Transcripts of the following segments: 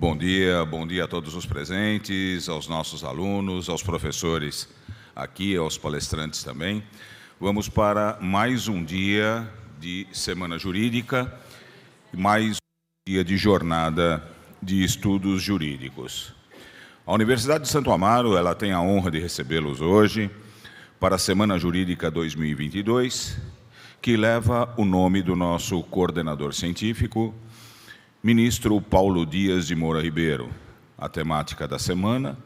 Bom dia, bom dia a todos os presentes, aos nossos alunos, aos professores aqui, aos palestrantes também. Vamos para mais um dia de Semana Jurídica, mais um dia de jornada de estudos jurídicos. A Universidade de Santo Amaro, ela tem a honra de recebê-los hoje para a Semana Jurídica 2022, que leva o nome do nosso coordenador científico, Ministro Paulo Dias de Moura Ribeiro. A temática da semana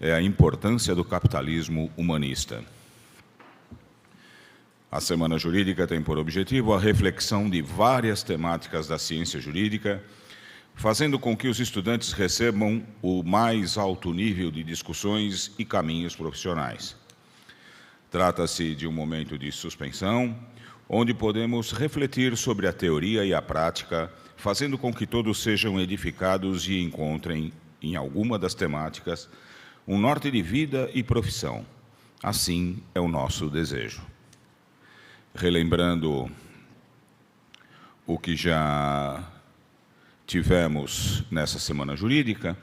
é a importância do capitalismo humanista. A Semana Jurídica tem por objetivo a reflexão de várias temáticas da ciência jurídica, fazendo com que os estudantes recebam o mais alto nível de discussões e caminhos profissionais. Trata-se de um momento de suspensão, onde podemos refletir sobre a teoria e a prática fazendo com que todos sejam edificados e encontrem, em alguma das temáticas, um norte de vida e profissão. Assim é o nosso desejo. Relembrando o que já tivemos nessa semana jurídica,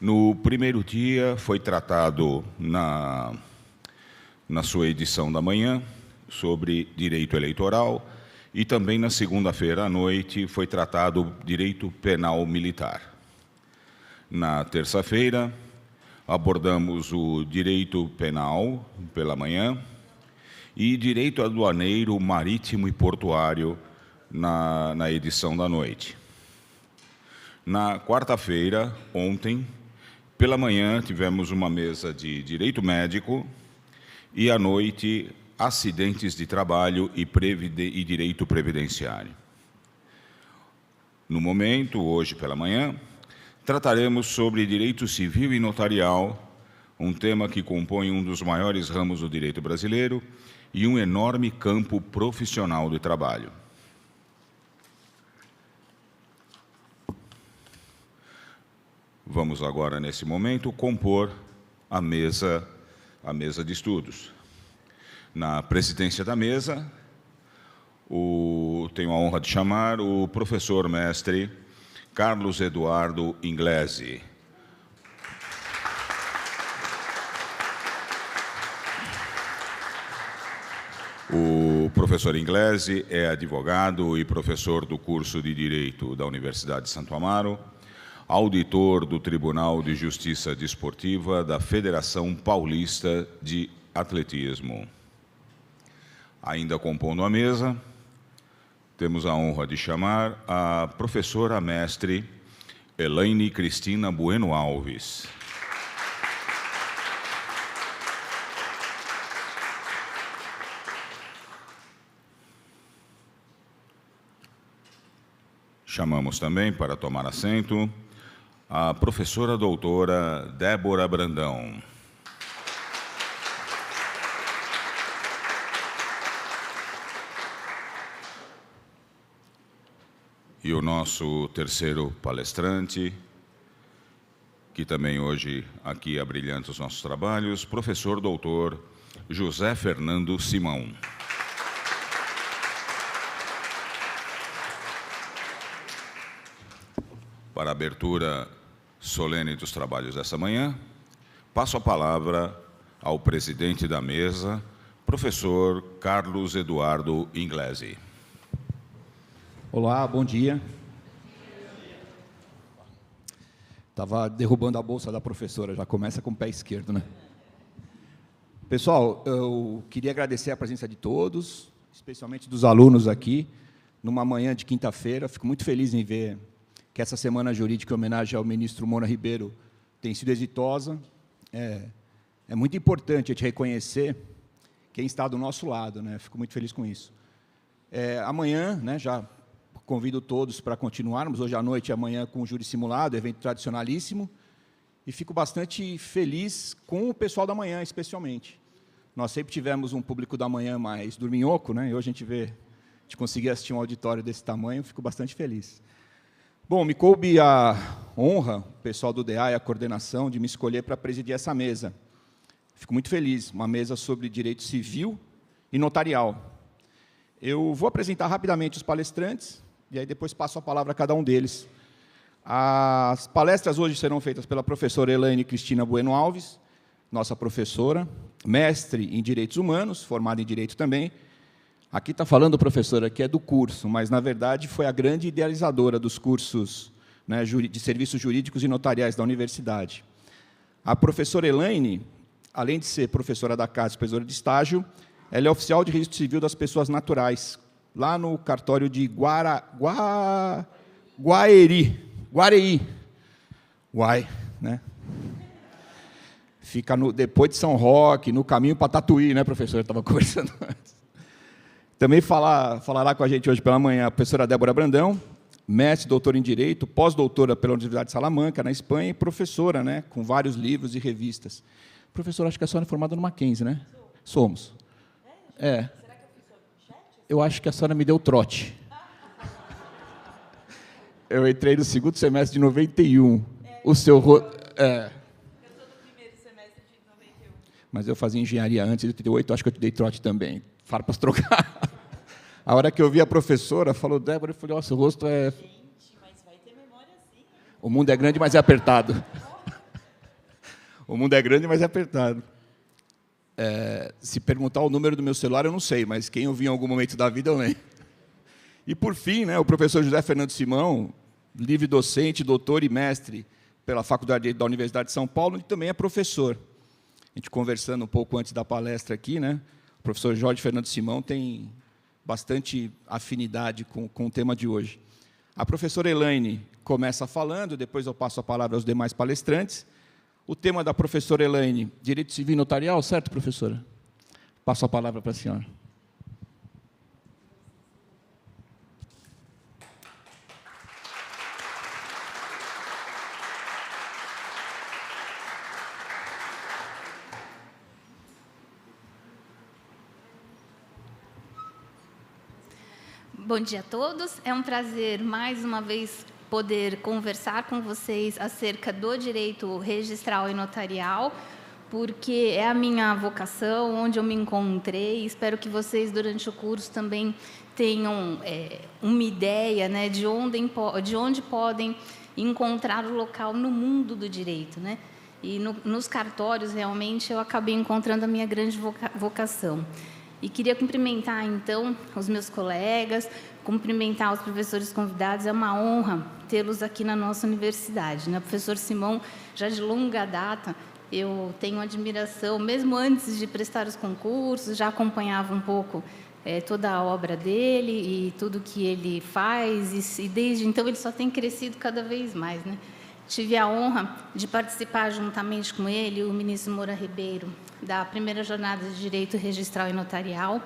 no primeiro dia foi tratado na, na sua edição da manhã sobre direito eleitoral e também na segunda-feira à noite foi tratado direito penal militar. Na terça-feira, abordamos o direito penal pela manhã e direito aduaneiro, marítimo e portuário na, na edição da noite. Na quarta-feira, ontem, pela manhã, tivemos uma mesa de direito médico e à noite acidentes de trabalho e, e direito previdenciário. No momento, hoje pela manhã, trataremos sobre direito civil e notarial, um tema que compõe um dos maiores ramos do direito brasileiro e um enorme campo profissional de trabalho. Vamos agora, nesse momento, compor a mesa, a mesa de estudos na presidência da mesa, o, tenho a honra de chamar o professor mestre Carlos Eduardo Inglese. O professor Inglese é advogado e professor do curso de Direito da Universidade de Santo Amaro, auditor do Tribunal de Justiça Desportiva da Federação Paulista de Atletismo. Ainda compondo a mesa, temos a honra de chamar a professora mestre Elaine Cristina Bueno Alves. Chamamos também para tomar assento a professora doutora Débora Brandão. E o nosso terceiro palestrante, que também hoje aqui abrilhanta os nossos trabalhos, professor doutor José Fernando Simão. Para a abertura solene dos trabalhos dessa manhã, passo a palavra ao presidente da mesa, professor Carlos Eduardo Inglese. Olá, bom dia. Estava derrubando a bolsa da professora, já começa com o pé esquerdo, né? Pessoal, eu queria agradecer a presença de todos, especialmente dos alunos aqui, numa manhã de quinta-feira. Fico muito feliz em ver que essa semana jurídica em homenagem ao ministro Mona Ribeiro tem sido exitosa. É, é muito importante a gente reconhecer quem está do nosso lado, né? Fico muito feliz com isso. É, amanhã, né, já Convido todos para continuarmos hoje à noite e amanhã com o júri simulado, evento tradicionalíssimo. E fico bastante feliz com o pessoal da manhã, especialmente. Nós sempre tivemos um público da manhã mais dorminhoco, né? E hoje a gente vê, a gente conseguir assistir um auditório desse tamanho, fico bastante feliz. Bom, me coube a honra, o pessoal do DA e a coordenação, de me escolher para presidir essa mesa. Fico muito feliz, uma mesa sobre direito civil e notarial. Eu vou apresentar rapidamente os palestrantes, e aí depois passo a palavra a cada um deles. As palestras hoje serão feitas pela professora Elaine Cristina Bueno Alves, nossa professora, mestre em Direitos Humanos, formada em Direito também. Aqui está falando, professora, que é do curso, mas, na verdade, foi a grande idealizadora dos cursos né, de serviços jurídicos e notariais da universidade. A professora Elaine, além de ser professora da casa, professora de estágio, ela é oficial de registro civil das pessoas naturais, lá no cartório de Guara, Gua, Guaeri, Guareí. Uai, né? Fica no, depois de São Roque, no caminho para Tatuí, né, professor? Eu estava conversando antes. Também falar, falará com a gente hoje pela manhã a professora Débora Brandão, mestre, doutora em Direito, pós-doutora pela Universidade de Salamanca, na Espanha, e professora, né, com vários livros e revistas. Professora, acho que a senhora é formada no Mackenzie, né? Somos. É. Eu acho que a senhora me deu trote. Eu entrei no segundo semestre de 91. É, o seu. Ro... É. Eu estou no primeiro semestre de 91. Mas eu fazia engenharia antes de 88, acho que eu te dei trote também. Farpas trocar. A hora que eu vi a professora, falou, Débora, eu falei, nossa, o rosto é. Gente, mas vai ter memória sim. O mundo é grande, mas é apertado. o mundo é grande, mas é apertado. É, se perguntar o número do meu celular, eu não sei, mas quem eu vi em algum momento da vida, eu lembro. E, por fim, né, o professor José Fernando Simão, livre docente, doutor e mestre pela Faculdade da Universidade de São Paulo, e também é professor. A gente conversando um pouco antes da palestra aqui, né, o professor Jorge Fernando Simão tem bastante afinidade com, com o tema de hoje. A professora Elaine começa falando, depois eu passo a palavra aos demais palestrantes. O tema da professora Elaine, Direito Civil Notarial, certo, professora? Passo a palavra para a senhora. Bom dia a todos. É um prazer mais uma vez poder conversar com vocês acerca do direito registral e notarial, porque é a minha vocação, onde eu me encontrei. Espero que vocês, durante o curso, também tenham é, uma ideia né, de, onde, de onde podem encontrar o local no mundo do direito. Né? E no, nos cartórios, realmente, eu acabei encontrando a minha grande voca vocação. E queria cumprimentar, então, os meus colegas, cumprimentar os professores convidados. É uma honra tê-los aqui na nossa universidade. Né? Professor Simão, já de longa data, eu tenho admiração, mesmo antes de prestar os concursos, já acompanhava um pouco é, toda a obra dele e tudo que ele faz, e, e desde então ele só tem crescido cada vez mais. Né? Tive a honra de participar juntamente com ele, o ministro Moura Ribeiro, da primeira jornada de direito registral e notarial.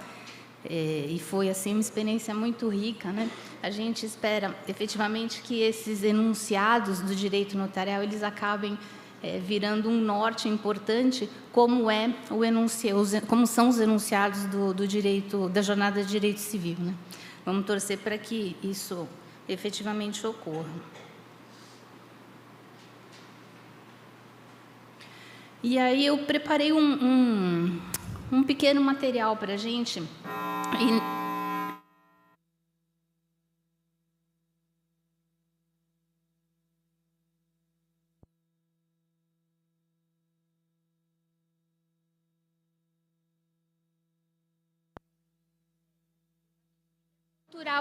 É, e foi assim uma experiência muito rica, né? A gente espera efetivamente que esses enunciados do direito notarial eles acabem é, virando um norte importante, como é o enunciado, como são os enunciados do, do direito da jornada de direito civil, né? Vamos torcer para que isso efetivamente ocorra. E aí eu preparei um, um, um pequeno material para a gente. E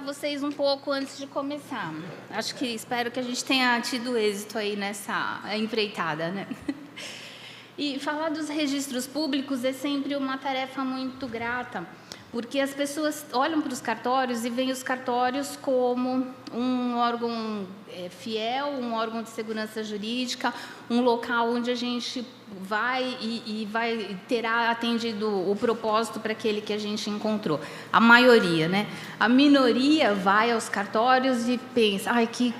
vocês um pouco antes de começar. Acho que espero que a gente tenha tido êxito aí nessa empreitada, né? E falar dos registros públicos é sempre uma tarefa muito grata, porque as pessoas olham para os cartórios e veem os cartórios como um órgão é, fiel, um órgão de segurança jurídica, um local onde a gente vai e, e vai terá atendido o propósito para aquele que a gente encontrou. A maioria, né? A minoria vai aos cartórios e pensa, ai que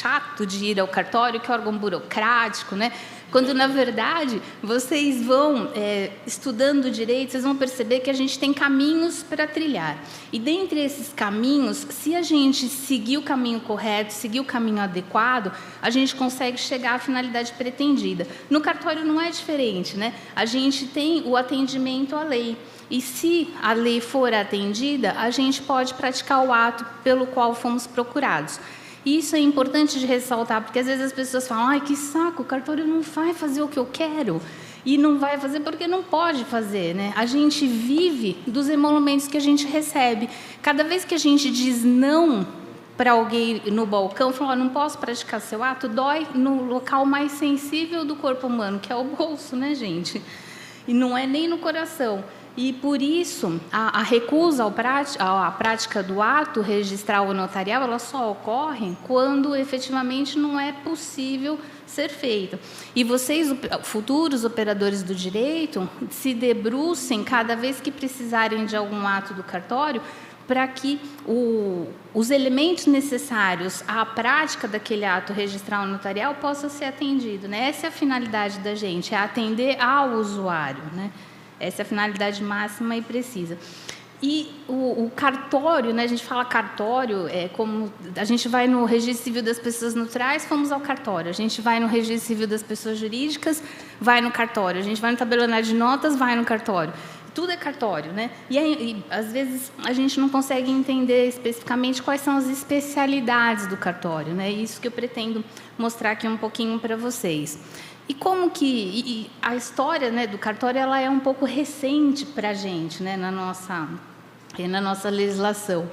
chato de ir ao cartório, que órgão burocrático, né? Quando, na verdade, vocês vão é, estudando direito, vocês vão perceber que a gente tem caminhos para trilhar. E dentre esses caminhos, se a gente seguir o caminho correto, seguir o caminho adequado, a gente consegue chegar à finalidade pretendida. No cartório não é diferente, né? A gente tem o atendimento à lei. E se a lei for atendida, a gente pode praticar o ato pelo qual fomos procurados. E isso é importante de ressaltar, porque às vezes as pessoas falam: ai, que saco, o cartório não vai fazer o que eu quero. E não vai fazer porque não pode fazer. Né? A gente vive dos emolumentos que a gente recebe. Cada vez que a gente diz não para alguém no balcão, falar, não posso praticar seu ato, dói no local mais sensível do corpo humano, que é o bolso, né, gente? E não é nem no coração. E por isso, a, a recusa à prática do ato registral ou notarial, ela só ocorre quando efetivamente não é possível ser feita. E vocês, futuros operadores do direito, se debrucem cada vez que precisarem de algum ato do cartório para que o, os elementos necessários à prática daquele ato registral notarial possam ser atendidos. Né? Essa é a finalidade da gente, é atender ao usuário. Né? Essa é a finalidade máxima e precisa. E o, o, cartório, né, a gente fala cartório, é como a gente vai no registro civil das pessoas naturais, fomos ao cartório. A gente vai no registro civil das pessoas jurídicas, vai no cartório. A gente vai no tabelonário de notas, vai no cartório tudo é cartório, né? E, aí, e, às vezes a gente não consegue entender especificamente quais são as especialidades do cartório, né? Isso que eu pretendo mostrar aqui um pouquinho para vocês. E como que e, a história né, do cartório ela é um pouco recente para a gente, né, na nossa na nossa legislação,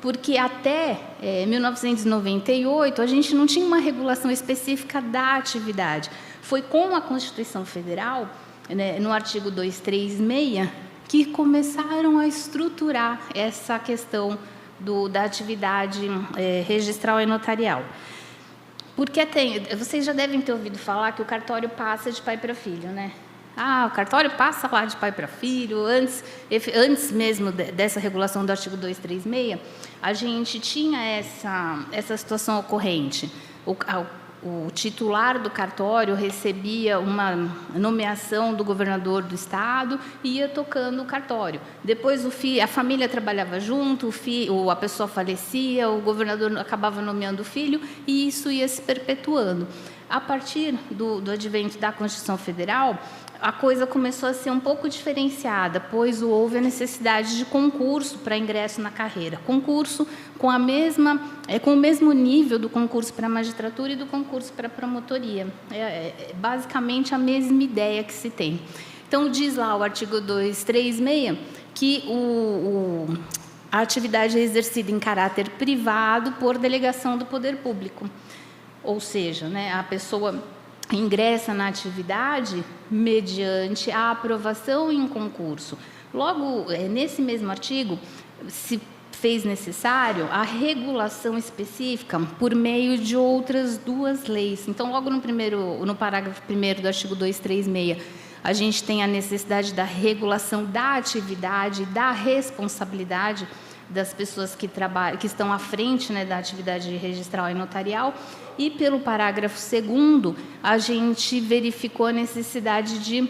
porque até é, 1998 a gente não tinha uma regulação específica da atividade. Foi com a Constituição Federal né, no artigo 236, que começaram a estruturar essa questão do, da atividade é, registral e notarial. Porque tem, vocês já devem ter ouvido falar que o cartório passa de pai para filho, né? Ah, o cartório passa lá de pai para filho. Antes, antes mesmo dessa regulação do artigo 236, a gente tinha essa, essa situação ocorrente. O, o titular do cartório recebia uma nomeação do governador do estado e ia tocando o cartório. Depois o fi, a família trabalhava junto, o fi, a pessoa falecia, o governador acabava nomeando o filho e isso ia se perpetuando. A partir do, do advento da Constituição Federal, a coisa começou a ser um pouco diferenciada, pois houve a necessidade de concurso para ingresso na carreira. Concurso com, a mesma, é, com o mesmo nível do concurso para magistratura e do concurso para promotoria. É, é, é basicamente a mesma ideia que se tem. Então, diz lá o artigo 236 que o, o, a atividade é exercida em caráter privado por delegação do poder público. Ou seja, né, a pessoa ingressa na atividade mediante a aprovação em concurso. Logo, é, nesse mesmo artigo, se fez necessário a regulação específica por meio de outras duas leis. Então, logo no primeiro, no parágrafo 1 do artigo 236, a gente tem a necessidade da regulação da atividade, da responsabilidade das pessoas que trabalham, que estão à frente né, da atividade registral e notarial. E pelo parágrafo 2 a gente verificou a necessidade de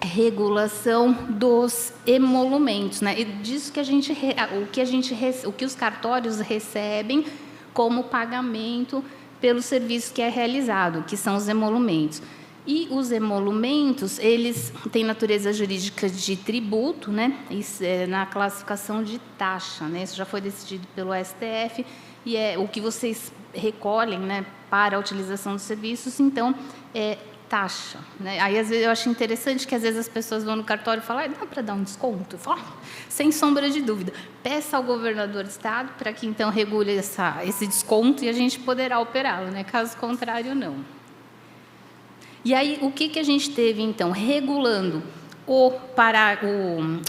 regulação dos emolumentos, né? E disso que a gente o que a gente o que os cartórios recebem como pagamento pelo serviço que é realizado, que são os emolumentos. E os emolumentos, eles têm natureza jurídica de tributo, né? Isso é na classificação de taxa, né? Isso já foi decidido pelo STF e é o que vocês recolhem, né, para a utilização dos serviços, então é taxa, né? Aí às vezes eu acho interessante que às vezes as pessoas vão no cartório e falam, ah, dá para dar um desconto? Eu falo, ah, sem sombra de dúvida, peça ao governador do estado para que então regule essa, esse desconto e a gente poderá operá-lo, né? Caso contrário, não. E aí, o que, que a gente teve, então? Regulando o, o,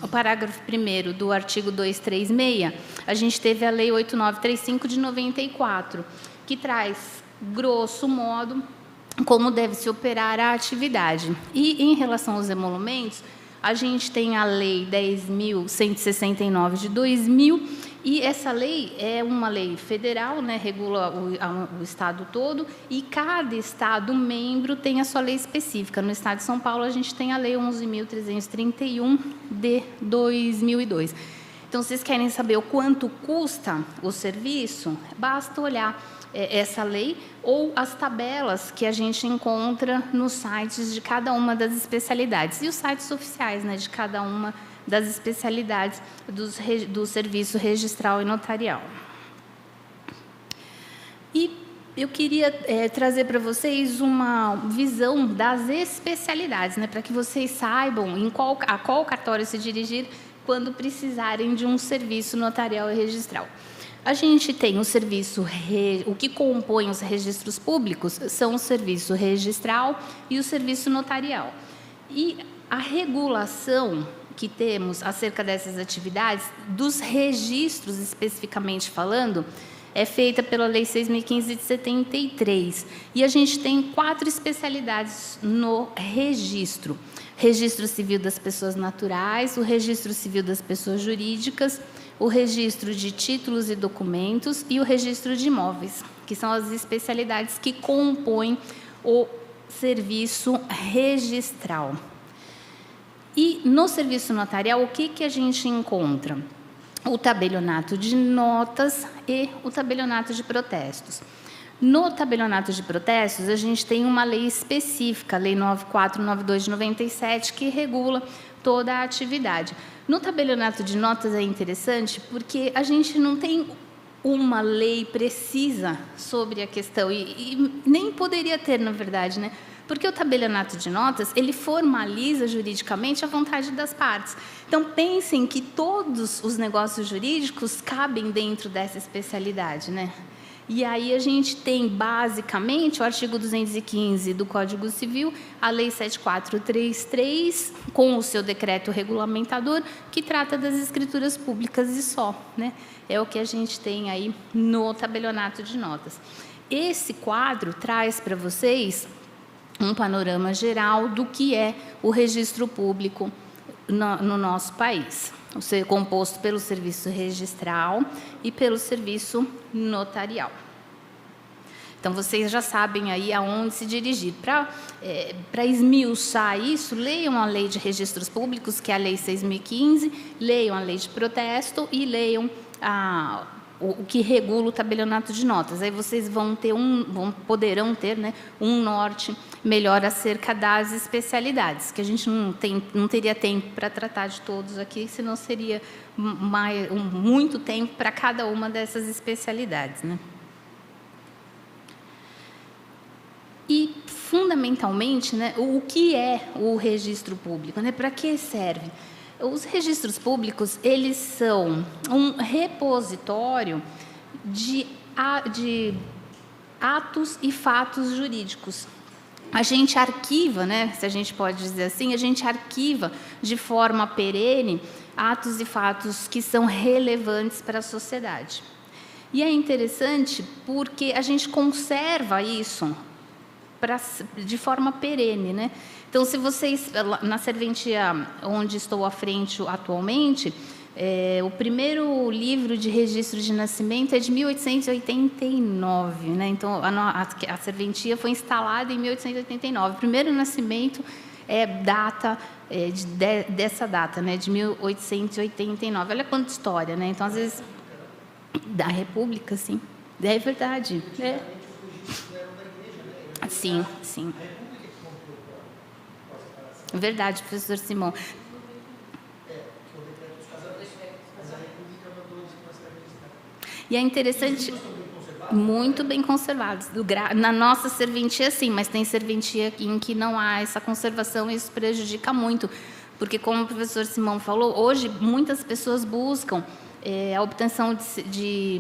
o parágrafo 1 do artigo 236, a gente teve a Lei 8935 de 94, que traz, grosso modo, como deve se operar a atividade. E, em relação aos emolumentos, a gente tem a Lei 10.169 de 2000, e essa lei é uma lei federal, né, regula o, o, estado todo, e cada estado membro tem a sua lei específica. No estado de São Paulo, a gente tem a lei 11.331 de 2002. Então, vocês querem saber o quanto custa o serviço? Basta olhar é, essa lei ou as tabelas que a gente encontra nos sites de cada uma das especialidades e os sites oficiais né, de cada uma das das especialidades do serviço registral e notarial. E eu queria é, trazer para vocês uma visão das especialidades, né, para que vocês saibam em qual, a qual cartório se dirigir quando precisarem de um serviço notarial e registral. A gente tem o serviço, o que compõe os registros públicos são o serviço registral e o serviço notarial. E a regulação que temos acerca dessas atividades, dos registros especificamente falando, é feita pela Lei 6.015 de 73. E a gente tem quatro especialidades no registro: registro civil das pessoas naturais, o registro civil das pessoas jurídicas, o registro de títulos e documentos e o registro de imóveis, que são as especialidades que compõem o serviço registral. E no serviço notarial, o que, que a gente encontra? o tabelionato de notas e o tabelionato de protestos. No tabelionato de protestos, a gente tem uma lei específica, a Lei 9492 de 97, que regula toda a atividade. No tabelionato de notas é interessante porque a gente não tem uma lei precisa sobre a questão, e, e nem poderia ter, na verdade, né? Porque o tabelionato de notas, ele formaliza juridicamente a vontade das partes. Então, pensem que todos os negócios jurídicos cabem dentro dessa especialidade, né? E aí a gente tem, basicamente, o artigo 215 do Código Civil, a Lei 7433, com o seu decreto regulamentador, que trata das escrituras públicas e só. Né? É o que a gente tem aí no tabelionato de notas. Esse quadro traz para vocês um panorama geral do que é o registro público no, no nosso país, ser composto pelo serviço registral e pelo serviço notarial. Então, vocês já sabem aí aonde se dirigir. Para é, esmiuçar isso, leiam a Lei de Registros Públicos, que é a Lei 6.015, leiam a Lei de Protesto e leiam a, o, o, que regula o tabelionato de notas. Aí vocês vão ter um, vão, poderão ter né, um norte melhor acerca das especialidades, que a gente não, tem, não teria tempo para tratar de todos aqui, senão seria mais, um, muito tempo para cada uma dessas especialidades. Né? E, fundamentalmente, né, o que é o registro público? Né? Para que serve? Os registros públicos eles são um repositório de, de atos e fatos jurídicos a gente arquiva, né, se a gente pode dizer assim, a gente arquiva de forma perene atos e fatos que são relevantes para a sociedade. E é interessante porque a gente conserva isso pra, de forma perene, né? Então, se vocês na serventia onde estou à frente atualmente, é, o primeiro livro de registro de nascimento é de 1889, né? Então a, a, a serventia foi instalada em 1889. O primeiro nascimento é data é, de, de, dessa data, né? De 1889. Olha quanta história, né? Então às vezes da República, sim, é verdade. É. Sim, sim. Verdade, professor Simão. E é interessante, muito bem conservados. Na nossa serventia, sim, mas tem serventia em que não há essa conservação e isso prejudica muito. Porque, como o professor Simão falou, hoje muitas pessoas buscam é, a obtenção de, de,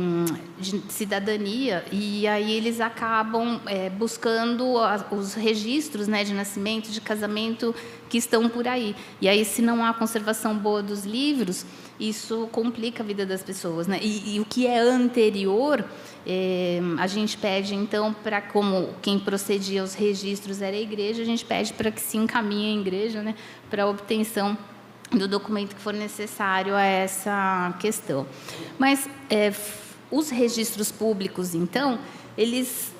de, cidadania e aí eles acabam é, buscando a, os registros né, de nascimento, de casamento que estão por aí. E aí, se não há conservação boa dos livros, isso complica a vida das pessoas. Né? E, e o que é anterior, é, a gente pede, então, para como quem procedia aos registros era a igreja, a gente pede para que se encaminhe a igreja né, para a obtenção do documento que for necessário a essa questão. Mas é, os registros públicos, então, eles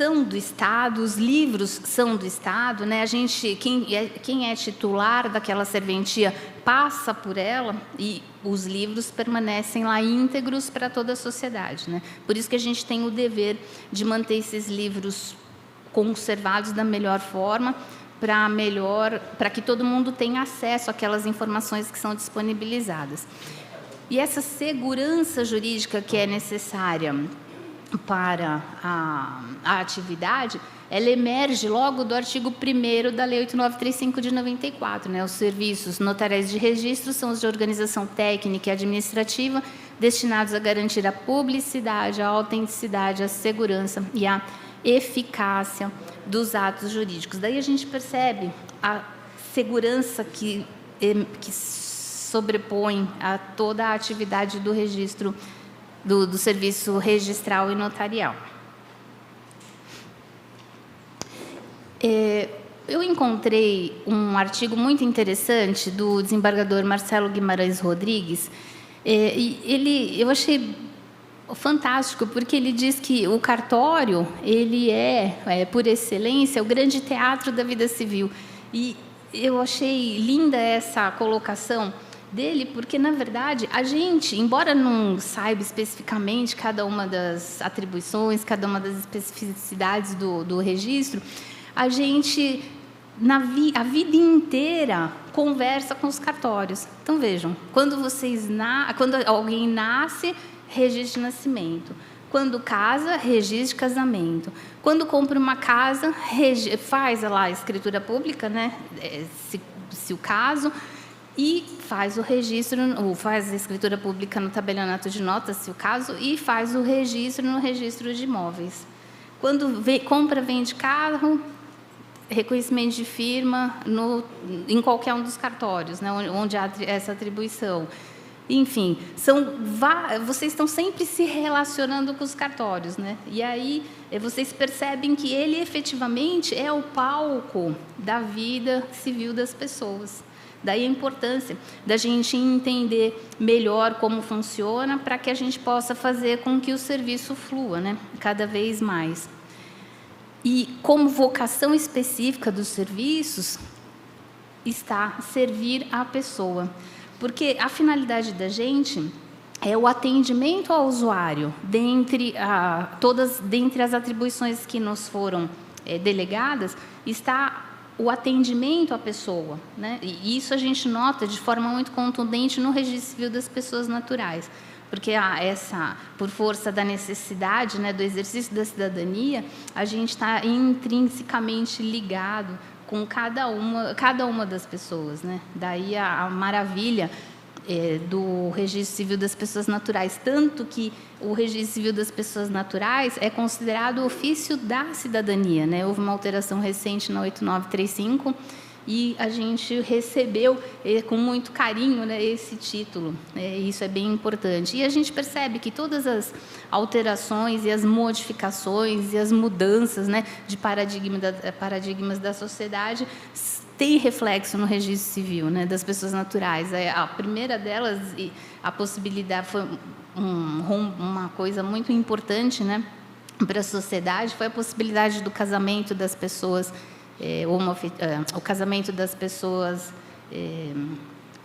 são do Estado, os livros são do Estado, né? A gente, quem é, quem é titular daquela serventia passa por ela e os livros permanecem lá íntegros para toda a sociedade, né? Por isso que a gente tem o dever de manter esses livros conservados da melhor forma para melhor, para que todo mundo tenha acesso àquelas informações que são disponibilizadas. E essa segurança jurídica que é necessária para a, a atividade, ela emerge logo do artigo 1 da Lei 8935 de 94. Né? Os serviços notariais de registro são os de organização técnica e administrativa destinados a garantir a publicidade, a autenticidade, a segurança e a eficácia dos atos jurídicos. Daí a gente percebe a segurança que, que sobrepõe a toda a atividade do registro do, do serviço registral e notarial. É, eu encontrei um artigo muito interessante do desembargador Marcelo Guimarães Rodrigues. É, ele, eu achei fantástico porque ele diz que o cartório ele é, é por excelência o grande teatro da vida civil e eu achei linda essa colocação dele, porque na verdade a gente, embora não saiba especificamente cada uma das atribuições, cada uma das especificidades do, do registro, a gente na vi, a vida inteira conversa com os cartórios. Então vejam, quando vocês na, quando alguém nasce, registro de nascimento. Quando casa, registro de casamento. Quando compra uma casa, faz lá a escritura pública, né? É, se, se o caso, e faz o registro, ou faz a escritura pública no tabelionato de notas, se o caso, e faz o registro no registro de imóveis. Quando vê, compra, vende carro, reconhecimento de firma no, em qualquer um dos cartórios, né, onde há essa atribuição. Enfim, são, vocês estão sempre se relacionando com os cartórios, né? E aí eh, vocês percebem que ele efetivamente é o palco da vida civil das pessoas. Daí a importância da gente entender melhor como funciona para que a gente possa fazer com que o serviço flua, né? Cada vez mais. E como vocação específica dos serviços está servir a pessoa. Porque a finalidade da gente é o atendimento ao usuário, dentre, a, todas, dentre as atribuições que nos foram é, delegadas, está o atendimento à pessoa. Né? E isso a gente nota de forma muito contundente no registro civil das pessoas naturais porque ah, essa, por força da necessidade, né, do exercício da cidadania, a gente está intrinsecamente ligado com cada uma, cada uma das pessoas, né? Daí a, a maravilha é, do registro civil das pessoas naturais, tanto que o registro civil das pessoas naturais é considerado ofício da cidadania, né? Houve uma alteração recente na 8935 e a gente recebeu eh, com muito carinho né, esse título. É, isso é bem importante. E a gente percebe que todas as alterações e as modificações e as mudanças né, de paradigma da, paradigmas da sociedade têm reflexo no registro civil né, das pessoas naturais. É, a primeira delas, a possibilidade foi um, uma coisa muito importante né, para a sociedade, foi a possibilidade do casamento das pessoas é, é, o casamento das pessoas é,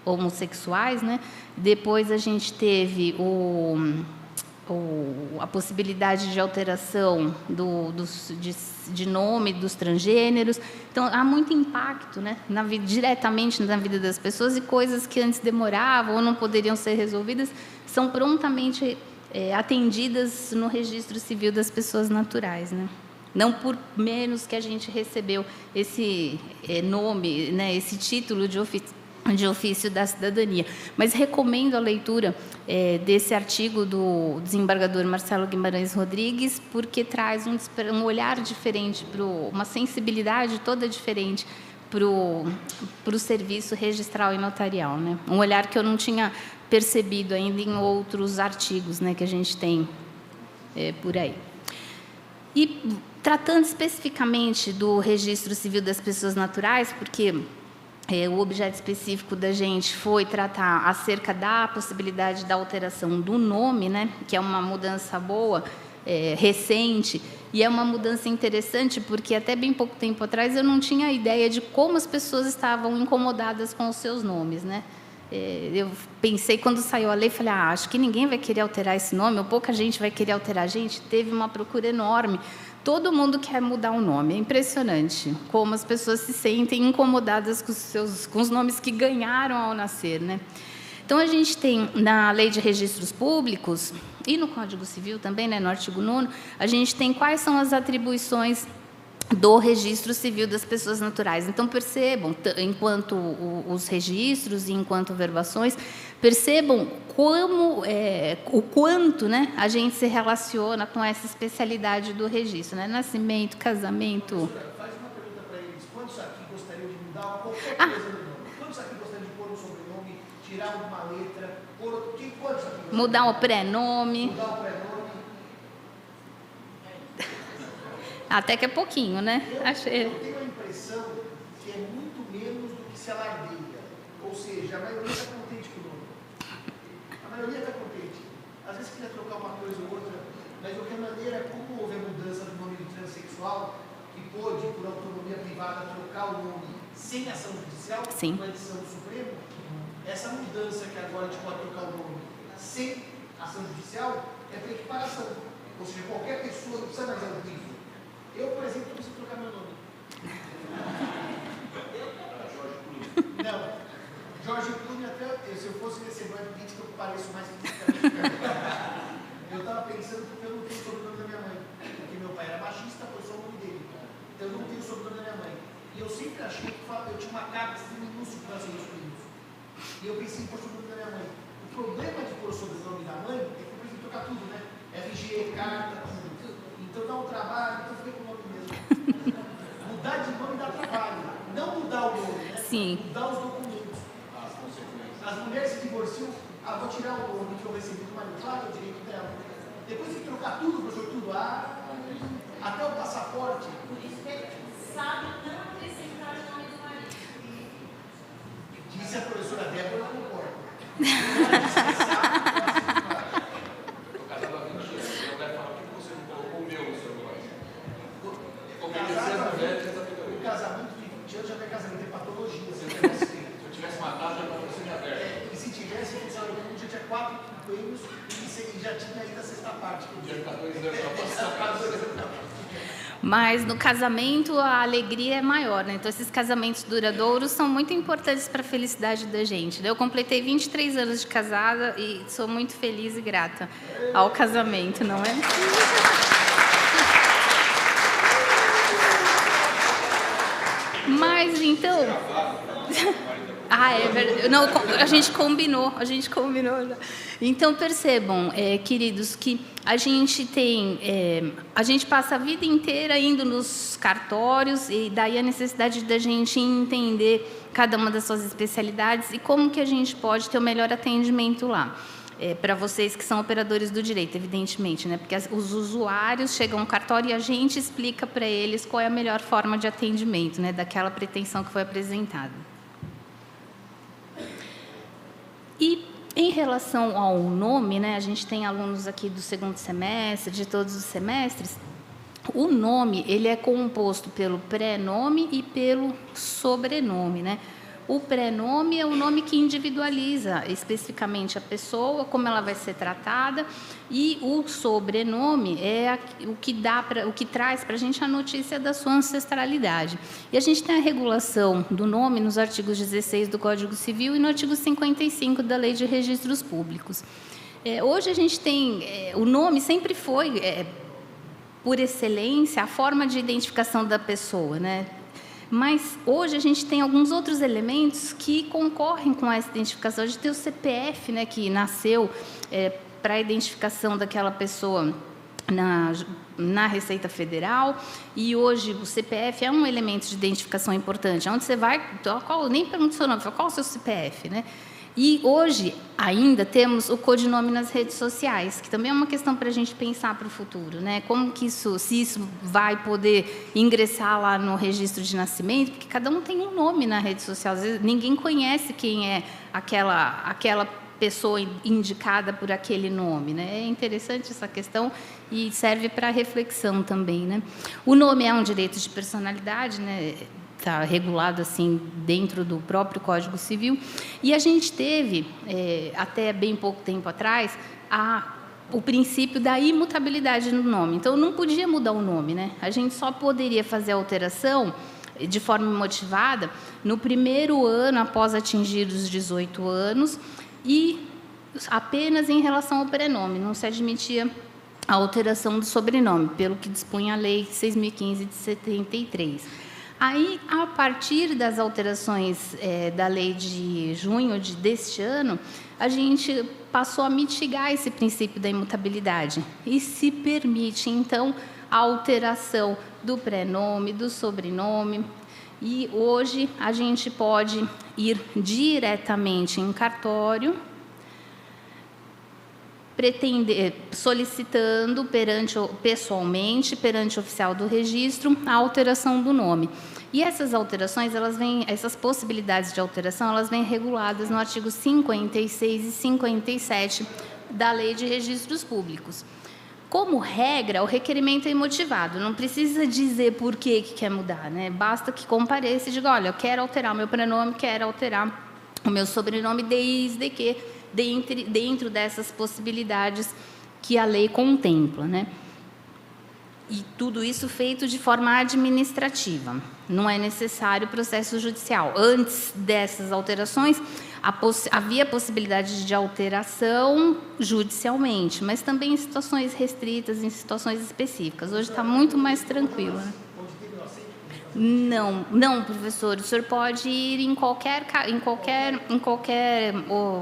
homossexuais, né? Depois a gente teve o, o, a possibilidade de alteração do, dos, de, de, nome dos transgêneros. Então há muito impacto, né? Na vida, diretamente na vida das pessoas e coisas que antes demoravam ou não poderiam ser resolvidas são prontamente é, atendidas no registro civil das pessoas naturais, né? Não por menos que a gente recebeu esse é, nome, né, esse título de ofício, de ofício da cidadania. Mas recomendo a leitura é, desse artigo do desembargador Marcelo Guimarães Rodrigues, porque traz um, um olhar diferente, pro, uma sensibilidade toda diferente para o serviço registral e notarial. Né? Um olhar que eu não tinha percebido ainda em outros artigos né, que a gente tem é, por aí. E tratando especificamente do registro civil das pessoas naturais, porque é, o objeto específico da gente foi tratar acerca da possibilidade da alteração do nome, né, que é uma mudança boa, é, recente, e é uma mudança interessante porque até bem pouco tempo atrás eu não tinha ideia de como as pessoas estavam incomodadas com os seus nomes, né? É, eu pensei quando saiu a lei, falei, ah, acho que ninguém vai querer alterar esse nome, ou pouca gente vai querer alterar gente. Teve uma procura enorme. Todo mundo quer mudar o nome. É impressionante como as pessoas se sentem incomodadas com os, seus, com os nomes que ganharam ao nascer, né? Então a gente tem na lei de registros públicos E no Código Civil também, né, no artigo 9, a gente tem quais são as atribuições do registro civil das pessoas naturais. Então, percebam, enquanto os registros e enquanto verbações, percebam como, é, o quanto né, a gente se relaciona com essa especialidade do registro. Né? Nascimento, casamento. Faz uma pergunta para eles. Quantos aqui gostariam de mudar qualquer ah. coisa no nome? Quantos aqui gostariam de pôr um sobrenome, tirar uma letra? Pôr... Quantos aqui Mudar o pré-nome. Mudar o pré-nome. Até que é pouquinho, né? Eu, Achei. eu tenho a impressão que é muito menos do que se alardeia. Ou seja, a maioria está contente com o nome. A maioria está contente. Às vezes queria trocar uma coisa ou outra, mas de qualquer maneira, como houve a mudança do nome do transexual, que pôde, por autonomia privada, trocar o nome sem ação judicial, Sim. com a decisão do Supremo, essa mudança que agora a gente pode trocar o nome sem ação judicial é para equiparação. Ou seja, qualquer pessoa não precisa mais ao vivo eu, por exemplo, preciso trocar meu nome. Não. Jorge Clooney, até se eu fosse receber Pitt, que eu pareço mais Eu estava pensando porque eu não tenho sobrenome da minha mãe. Porque meu pai era machista, foi só o nome dele. Então eu não tenho sobrenome da minha mãe. E eu sempre achei que eu tinha uma cara minúsculo para ser meus primos. E eu pensei em pôr sobrenome da minha mãe. O problema de pôr o sobrenome da mãe é que eu preciso trocar tudo, né? RG, carta, tudo. Então dá um trabalho, então com o nome mesmo. Mudar de nome dá trabalho. Não mudar o nome, né? Sim. Mudar os documentos. As mulheres se divorciam, ah, vou tirar o nome que eu recebi do marido, claro, é o direito dela. Depois tem que trocar tudo, professor, tudo. Ah, até o passaporte. Por isso que sabe não acrescentar o nome do marido. Disse a professora Débora, eu concordo. Ela disse que sabe, Casamento de 20 anos já casamento, patologia. Se eu tivesse matado, já estava aberto. E se tivesse, mínimo já tinha quatro coelhos e já tinha ainda a sexta parte. Passar. Mas no casamento a alegria é maior, né? Então esses casamentos duradouros são muito importantes para a felicidade da gente. Né? Eu completei 23 anos de casada e sou muito feliz e grata ao casamento, não é? Mas então. Ah, é verdade. Não, a gente combinou, a gente combinou. Então percebam, é, queridos, que a gente tem, é, a gente passa a vida inteira indo nos cartórios e daí a necessidade da gente entender cada uma das suas especialidades e como que a gente pode ter o melhor atendimento lá é, para vocês que são operadores do direito, evidentemente, né? porque as, os usuários chegam ao cartório e a gente explica para eles qual é a melhor forma de atendimento, né? daquela pretensão que foi apresentada. E em relação ao nome, né, a gente tem alunos aqui do segundo semestre, de todos os semestres. O nome ele é composto pelo pré-nome e pelo sobrenome, né? O prenome é o nome que individualiza especificamente a pessoa, como ela vai ser tratada, e o sobrenome é o que dá pra, o que traz para a gente a notícia da sua ancestralidade. E a gente tem a regulação do nome nos artigos 16 do Código Civil e no artigo 55 da Lei de Registros Públicos. É, hoje a gente tem é, o nome sempre foi é, por excelência a forma de identificação da pessoa, né? Mas hoje a gente tem alguns outros elementos que concorrem com essa identificação. A gente tem o CPF, né, que nasceu é, para a identificação daquela pessoa na, na Receita Federal e hoje o CPF é um elemento de identificação importante. Onde você vai, qual, nem pergunta o seu nome, qual o seu CPF, né? E hoje ainda temos o codinome nas redes sociais, que também é uma questão para a gente pensar para o futuro, né? Como que isso, se isso vai poder ingressar lá no registro de nascimento, porque cada um tem um nome na rede social, às vezes ninguém conhece quem é aquela aquela pessoa indicada por aquele nome, né? É interessante essa questão e serve para reflexão também, né? O nome é um direito de personalidade, né? Está regulado assim dentro do próprio Código Civil. E a gente teve, é, até bem pouco tempo atrás, a, o princípio da imutabilidade no nome. Então, não podia mudar o nome, né? A gente só poderia fazer a alteração de forma motivada no primeiro ano após atingir os 18 anos e apenas em relação ao prenome, não se admitia a alteração do sobrenome, pelo que dispunha a Lei 6.015 de 73. Aí, a partir das alterações é, da lei de junho de, deste ano, a gente passou a mitigar esse princípio da imutabilidade e se permite, então, a alteração do prenome, do sobrenome. E hoje a gente pode ir diretamente em cartório pretender, solicitando perante, pessoalmente, perante o oficial do registro, a alteração do nome. E essas alterações, elas vêm, essas possibilidades de alteração, elas vêm reguladas no artigo 56 e 57 da Lei de Registros Públicos. Como regra, o requerimento é imotivado, não precisa dizer por que, que quer mudar, né? basta que compareça e diga: olha, eu quero alterar o meu prenome, quero alterar o meu sobrenome, desde que dentro, dentro dessas possibilidades que a lei contempla. Né? E tudo isso feito de forma administrativa. Não é necessário processo judicial. Antes dessas alterações, poss havia possibilidade de alteração judicialmente, mas também em situações restritas, em situações específicas. Hoje está muito mais tranquilo. Né? Não, não, professor. O senhor pode ir em qualquer, em qualquer, em qualquer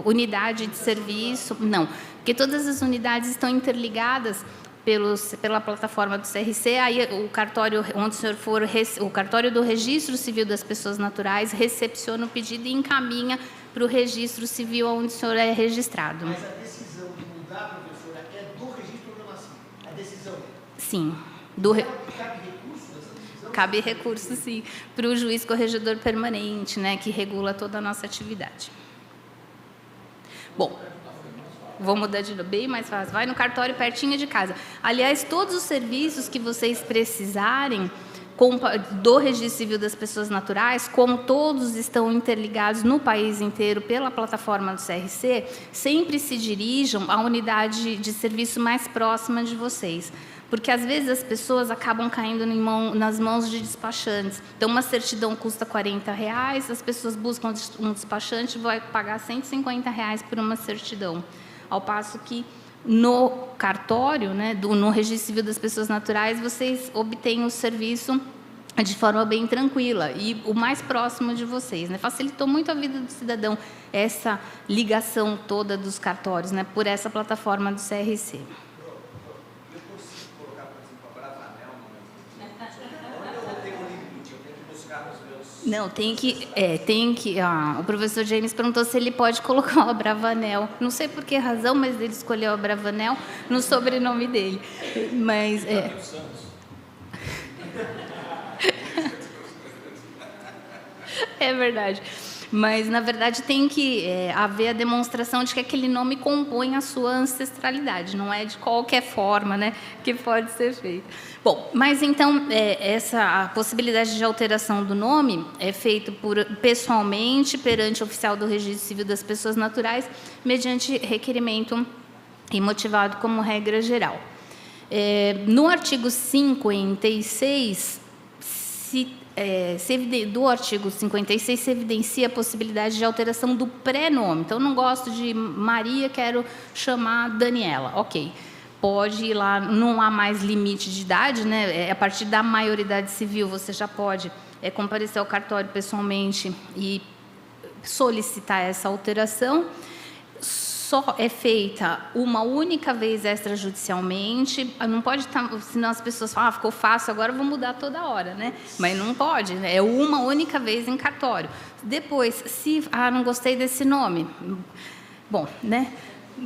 unidade de serviço. Não, porque todas as unidades estão interligadas pelos, pela plataforma do CRC. Aí o cartório onde o senhor for, o cartório do Registro Civil das Pessoas Naturais recepciona o pedido e encaminha para o Registro Civil onde o senhor é registrado. Mas a decisão de mudar, professora, é do registro. A decisão. Sim. Do decisão? Cabe recurso, sim, para o juiz corregedor permanente, né, que regula toda a nossa atividade. Bom, vou mudar de novo, bem mais fácil. Vai no cartório pertinho de casa. Aliás, todos os serviços que vocês precisarem do Registro Civil das Pessoas Naturais, como todos estão interligados no país inteiro pela plataforma do CRC, sempre se dirijam à unidade de serviço mais próxima de vocês. Porque às vezes as pessoas acabam caindo mão, nas mãos de despachantes. Então, uma certidão custa 40 reais, as pessoas buscam um despachante vai pagar 150 reais por uma certidão. Ao passo que no cartório, né, do, no registro civil das pessoas naturais, vocês obtêm o serviço de forma bem tranquila e o mais próximo de vocês. Né? Facilitou muito a vida do cidadão essa ligação toda dos cartórios né, por essa plataforma do CRC. Não, tem que. É, tem que. Ah, o professor James perguntou se ele pode colocar o Abravanel. Não sei por que razão, mas ele escolheu o Abravanel no sobrenome dele. Mas. É. É verdade. Mas, na verdade, tem que é, haver a demonstração de que aquele nome compõe a sua ancestralidade, não é de qualquer forma né, que pode ser feito. Bom, mas então, é, essa possibilidade de alteração do nome é feita por, pessoalmente perante o oficial do Registro Civil das Pessoas Naturais, mediante requerimento imotivado como regra geral. É, no artigo 56, se é, do artigo 56 se evidencia a possibilidade de alteração do pré-nome. Então, não gosto de Maria, quero chamar Daniela. Ok. Pode ir lá, não há mais limite de idade, né? É, a partir da maioridade civil, você já pode é, comparecer ao cartório pessoalmente e solicitar essa alteração só é feita uma única vez extrajudicialmente, não pode estar, tá, senão as pessoas falam, ah, ficou fácil, agora vou mudar toda hora, né? Mas não pode, né? é uma única vez em cartório. Depois, se, ah, não gostei desse nome, bom, né?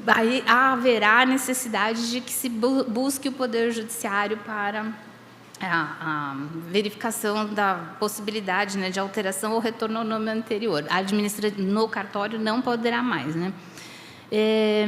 Aí haverá necessidade de que se busque o Poder Judiciário para a, a, verificação da possibilidade né, de alteração ou retorno ao nome anterior. A administra no cartório não poderá mais, né? É,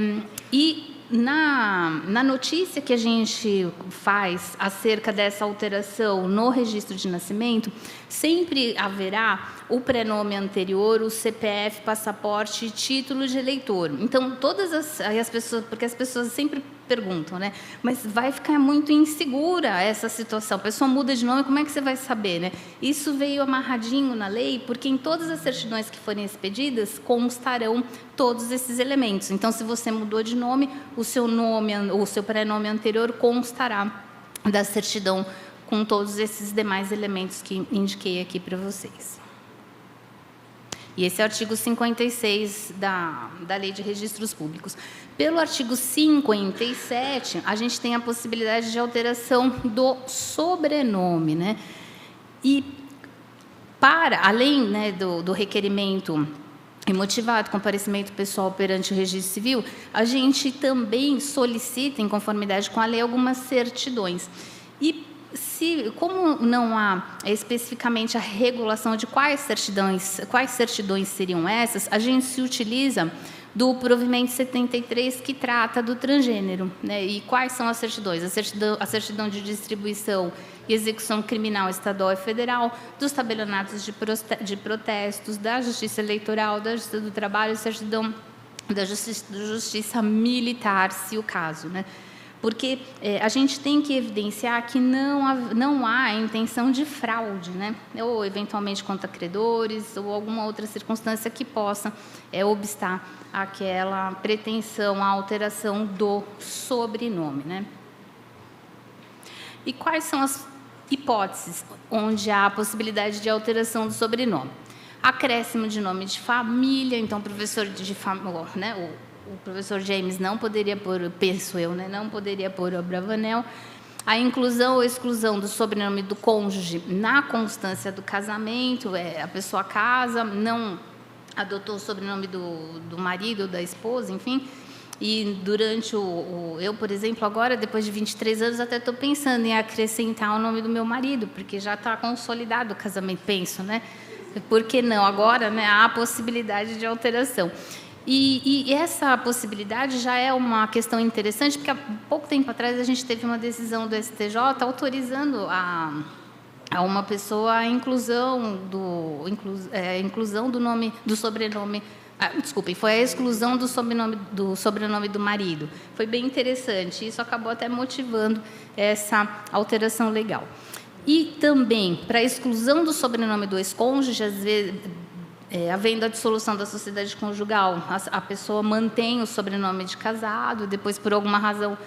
e na, na notícia que a gente faz acerca dessa alteração no registro de nascimento, sempre haverá o prenome anterior, o CPF, passaporte e título de eleitor. Então, todas as, as pessoas, porque as pessoas sempre perguntam, né? Mas vai ficar muito insegura essa situação. A pessoa muda de nome, como é que você vai saber, né? Isso veio amarradinho na lei, porque em todas as certidões que forem expedidas constarão todos esses elementos. Então, se você mudou de nome, o seu nome, o seu prenome anterior constará da certidão com todos esses demais elementos que indiquei aqui para vocês. E esse é o artigo 56 da, da Lei de Registros Públicos. Pelo artigo 57, a gente tem a possibilidade de alteração do sobrenome. Né? E, para, além né, do, do requerimento motivado comparecimento pessoal perante o registro civil, a gente também solicita, em conformidade com a lei, algumas certidões. E se, como não há especificamente a regulação de quais certidões, quais certidões seriam essas, a gente se utiliza do provimento 73 que trata do transgênero. Né? E quais são as certidões? A certidão, a certidão de distribuição e execução criminal estadual e federal, dos tabelionatos de, de protestos, da Justiça Eleitoral, da Justiça do Trabalho, certidão da Justiça, da justiça Militar, se o caso. Né? Porque é, a gente tem que evidenciar que não há, não há intenção de fraude, né? ou eventualmente contra credores, ou alguma outra circunstância que possa é, obstar aquela pretensão à alteração do sobrenome. Né? E quais são as hipóteses onde há a possibilidade de alteração do sobrenome? Acréscimo de nome de família, então, professor de família, né, o professor James não poderia pôr, penso eu, né, não poderia pôr o Bravanel, a inclusão ou exclusão do sobrenome do cônjuge na constância do casamento, é, a pessoa casa, não adotou o sobrenome do, do marido, da esposa, enfim, e durante o, o, Eu, por exemplo, agora, depois de 23 anos, até estou pensando em acrescentar o nome do meu marido, porque já está consolidado o casamento, penso, né? Por que não? Agora né, há a possibilidade de alteração. E, e, essa possibilidade já é uma questão interessante, porque há pouco tempo atrás a gente teve uma decisão do STJ autorizando a, a uma pessoa a inclusão do, inclu, é, inclusão do nome, do sobrenome. Ah, desculpem, foi a exclusão do sobrenome, do sobrenome do marido. Foi bem interessante. Isso acabou até motivando essa alteração legal. E também, para a exclusão do sobrenome do ex-cônjuge, às vezes, é, havendo a dissolução da sociedade conjugal, a, a, pessoa mantém o sobrenome de casado, depois, por alguma razão,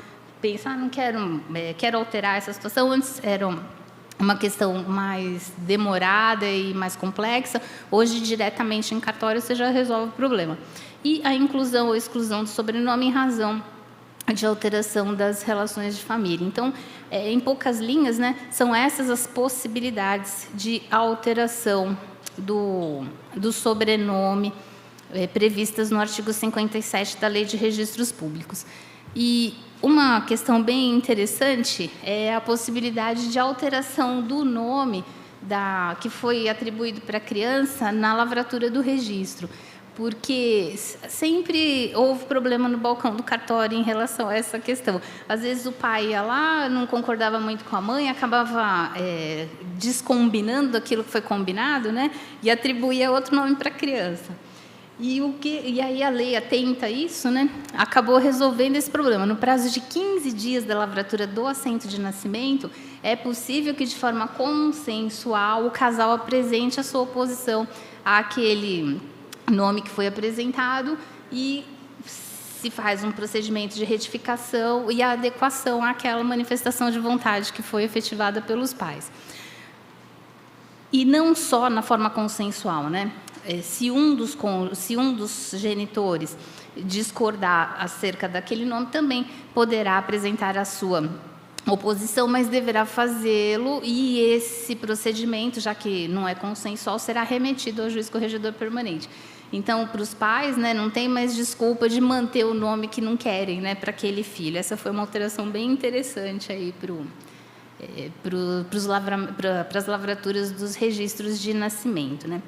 pensa, ah, não quero, é, quero alterar essa situação. Antes era uma questão mais demorada e mais complexa, hoje, diretamente em cartório, você já resolve o problema. E a inclusão ou exclusão do sobrenome em razão de alteração das relações de família. Então, é, em poucas linhas, né, são essas as possibilidades de alteração do, do sobrenome é, previstas no artigo 57 da Lei de Registros Públicos. E uma questão bem interessante é a possibilidade de alteração do nome da, que foi atribuído para a criança na lavratura do registro porque sempre houve problema no balcão do cartório em relação a essa questão. Às vezes o pai ia lá, não concordava muito com a mãe, acabava é, descombinando aquilo que foi combinado, né? E atribuía outro nome para a criança. E, o que, e aí a lei atenta a isso, né? Acabou resolvendo esse problema. No prazo de 15 dias da lavratura do assento de nascimento, é possível que, de forma consensual, o casal apresente a sua oposição àquele nome que foi apresentado e se faz um procedimento de retificação e adequação àquela manifestação de vontade que foi efetivada pelos pais. E não só na forma consensual, né? É, se um dos, se um dos genitores discordar acerca daquele nome, também poderá apresentar a sua oposição, mas deverá fazê-lo e esse procedimento, já que não é consensual, será remetido ao juiz corregedor permanente. Então, para os pais, né, não tem mais desculpa de manter o nome que não querem né, para aquele filho. Essa foi uma alteração bem interessante aí para é, para as lavraturas dos registros de nascimento. Né?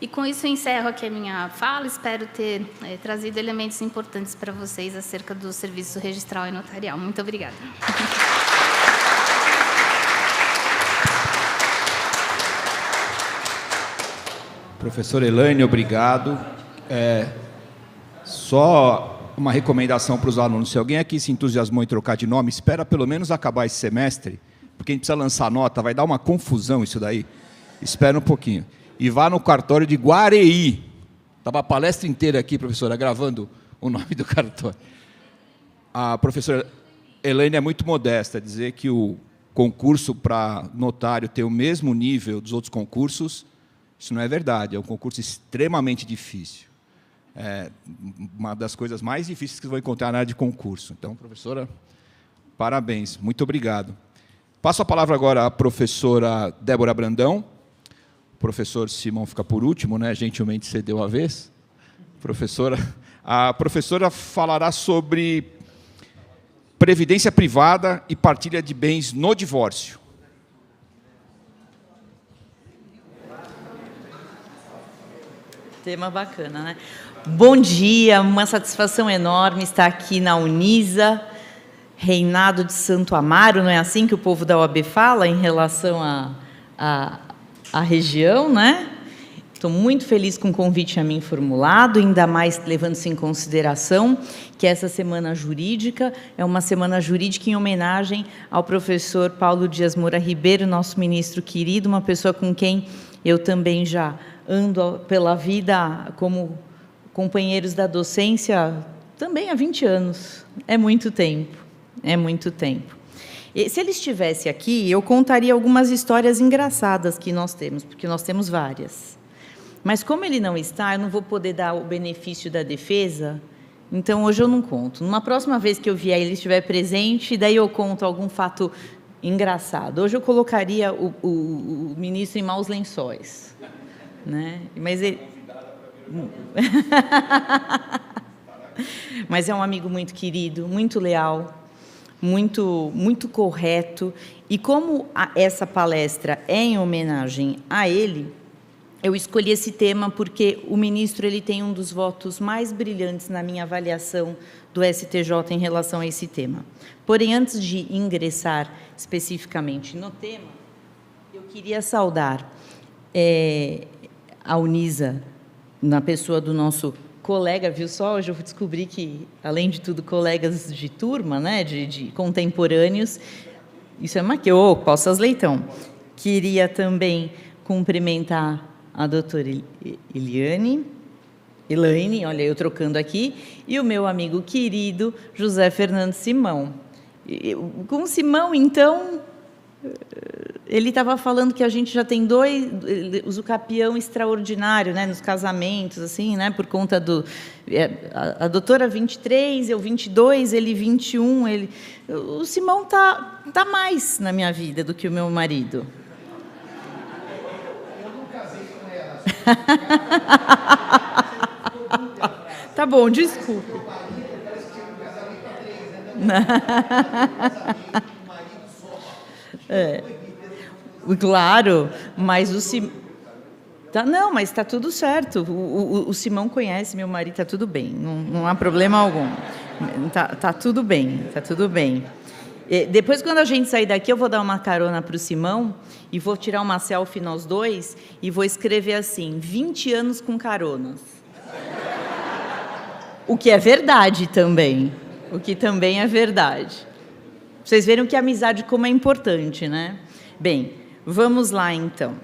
E com isso eu encerro aqui a minha fala. Espero ter é, trazido elementos importantes para vocês acerca do serviço registral e notarial. Muito obrigada. Professor Elaine, obrigado. É, só uma recomendação para os alunos. Se alguém aqui se entusiasmou em trocar de nome, espera pelo menos acabar esse semestre, porque a gente precisa lançar nota, vai dar uma confusão isso daí. Espera um pouquinho. E vá no cartório de Guareí. Estava a palestra inteira aqui, professora, gravando o nome do cartório. A professora Elaine é muito modesta, dizer que o concurso para notário ter o mesmo nível dos outros concursos, isso não é verdade. É um concurso extremamente difícil. É uma das coisas mais difíceis que você vai encontrar na área de concurso. Então, professora, parabéns. Muito obrigado. Passo a palavra agora à professora Débora Brandão. O professor Simão fica por último, né? gentilmente cedeu a vez. Professora, a professora falará sobre previdência privada e partilha de bens no divórcio. Tema bacana, né? Bom dia, uma satisfação enorme estar aqui na Unisa, reinado de Santo Amaro, não é assim que o povo da OAB fala em relação à a, a, a, região, né? Estou muito feliz com o convite a mim formulado, ainda mais levando-se em consideração que essa semana jurídica é uma semana jurídica em homenagem ao professor Paulo Dias Moura Ribeiro, nosso ministro querido, uma pessoa com quem eu também já ando pela vida como companheiros da docência também há 20 anos. É muito tempo, é muito tempo. E se ele estivesse aqui, eu contaria algumas histórias engraçadas que nós temos, porque nós temos várias. Mas como ele não está, eu não vou poder dar o benefício da defesa, então hoje eu não conto. Numa próxima vez que eu vier ele estiver presente, daí eu conto algum fato engraçado. Hoje eu colocaria o, o, o ministro em maus lençóis. Né? Mas ele... Mas é um amigo muito querido, muito leal, muito, muito correto. E como a, essa palestra é em homenagem a ele, eu escolhi esse tema porque o ministro ele tem um dos votos mais brilhantes na minha avaliação do STJ em relação a esse tema. Porém, antes de ingressar especificamente no tema, eu queria saudar é, a Unisa, na pessoa do nosso colega, viu só? Hoje eu descobri que, além de tudo, colegas de turma, né, de, de contemporâneos, isso é maquiou, Poças Leitão. Queria também cumprimentar a doutora Eliane, Elaine, olha eu trocando aqui, e o meu amigo querido José Fernando Simão. Com Simão, então, ele estava falando que a gente já tem dois uso capião extraordinário, né, nos casamentos, assim, né, por conta do é, a, a doutora 23, eu 22, ele 21, ele o Simão tá tá mais na minha vida do que o meu marido. tá bom, desculpe. é. Claro, mas o Simão. Tá, não, mas está tudo certo. O, o, o, Simão conhece meu marido, está tudo bem, não, não há problema algum. Está tá tudo bem, está tudo bem. Depois, quando a gente sair daqui, eu vou dar uma carona para o Simão e vou tirar uma selfie nós dois e vou escrever assim: 20 anos com caronas. O que é verdade também. O que também é verdade. Vocês viram que a amizade como é importante, né? Bem, vamos lá então.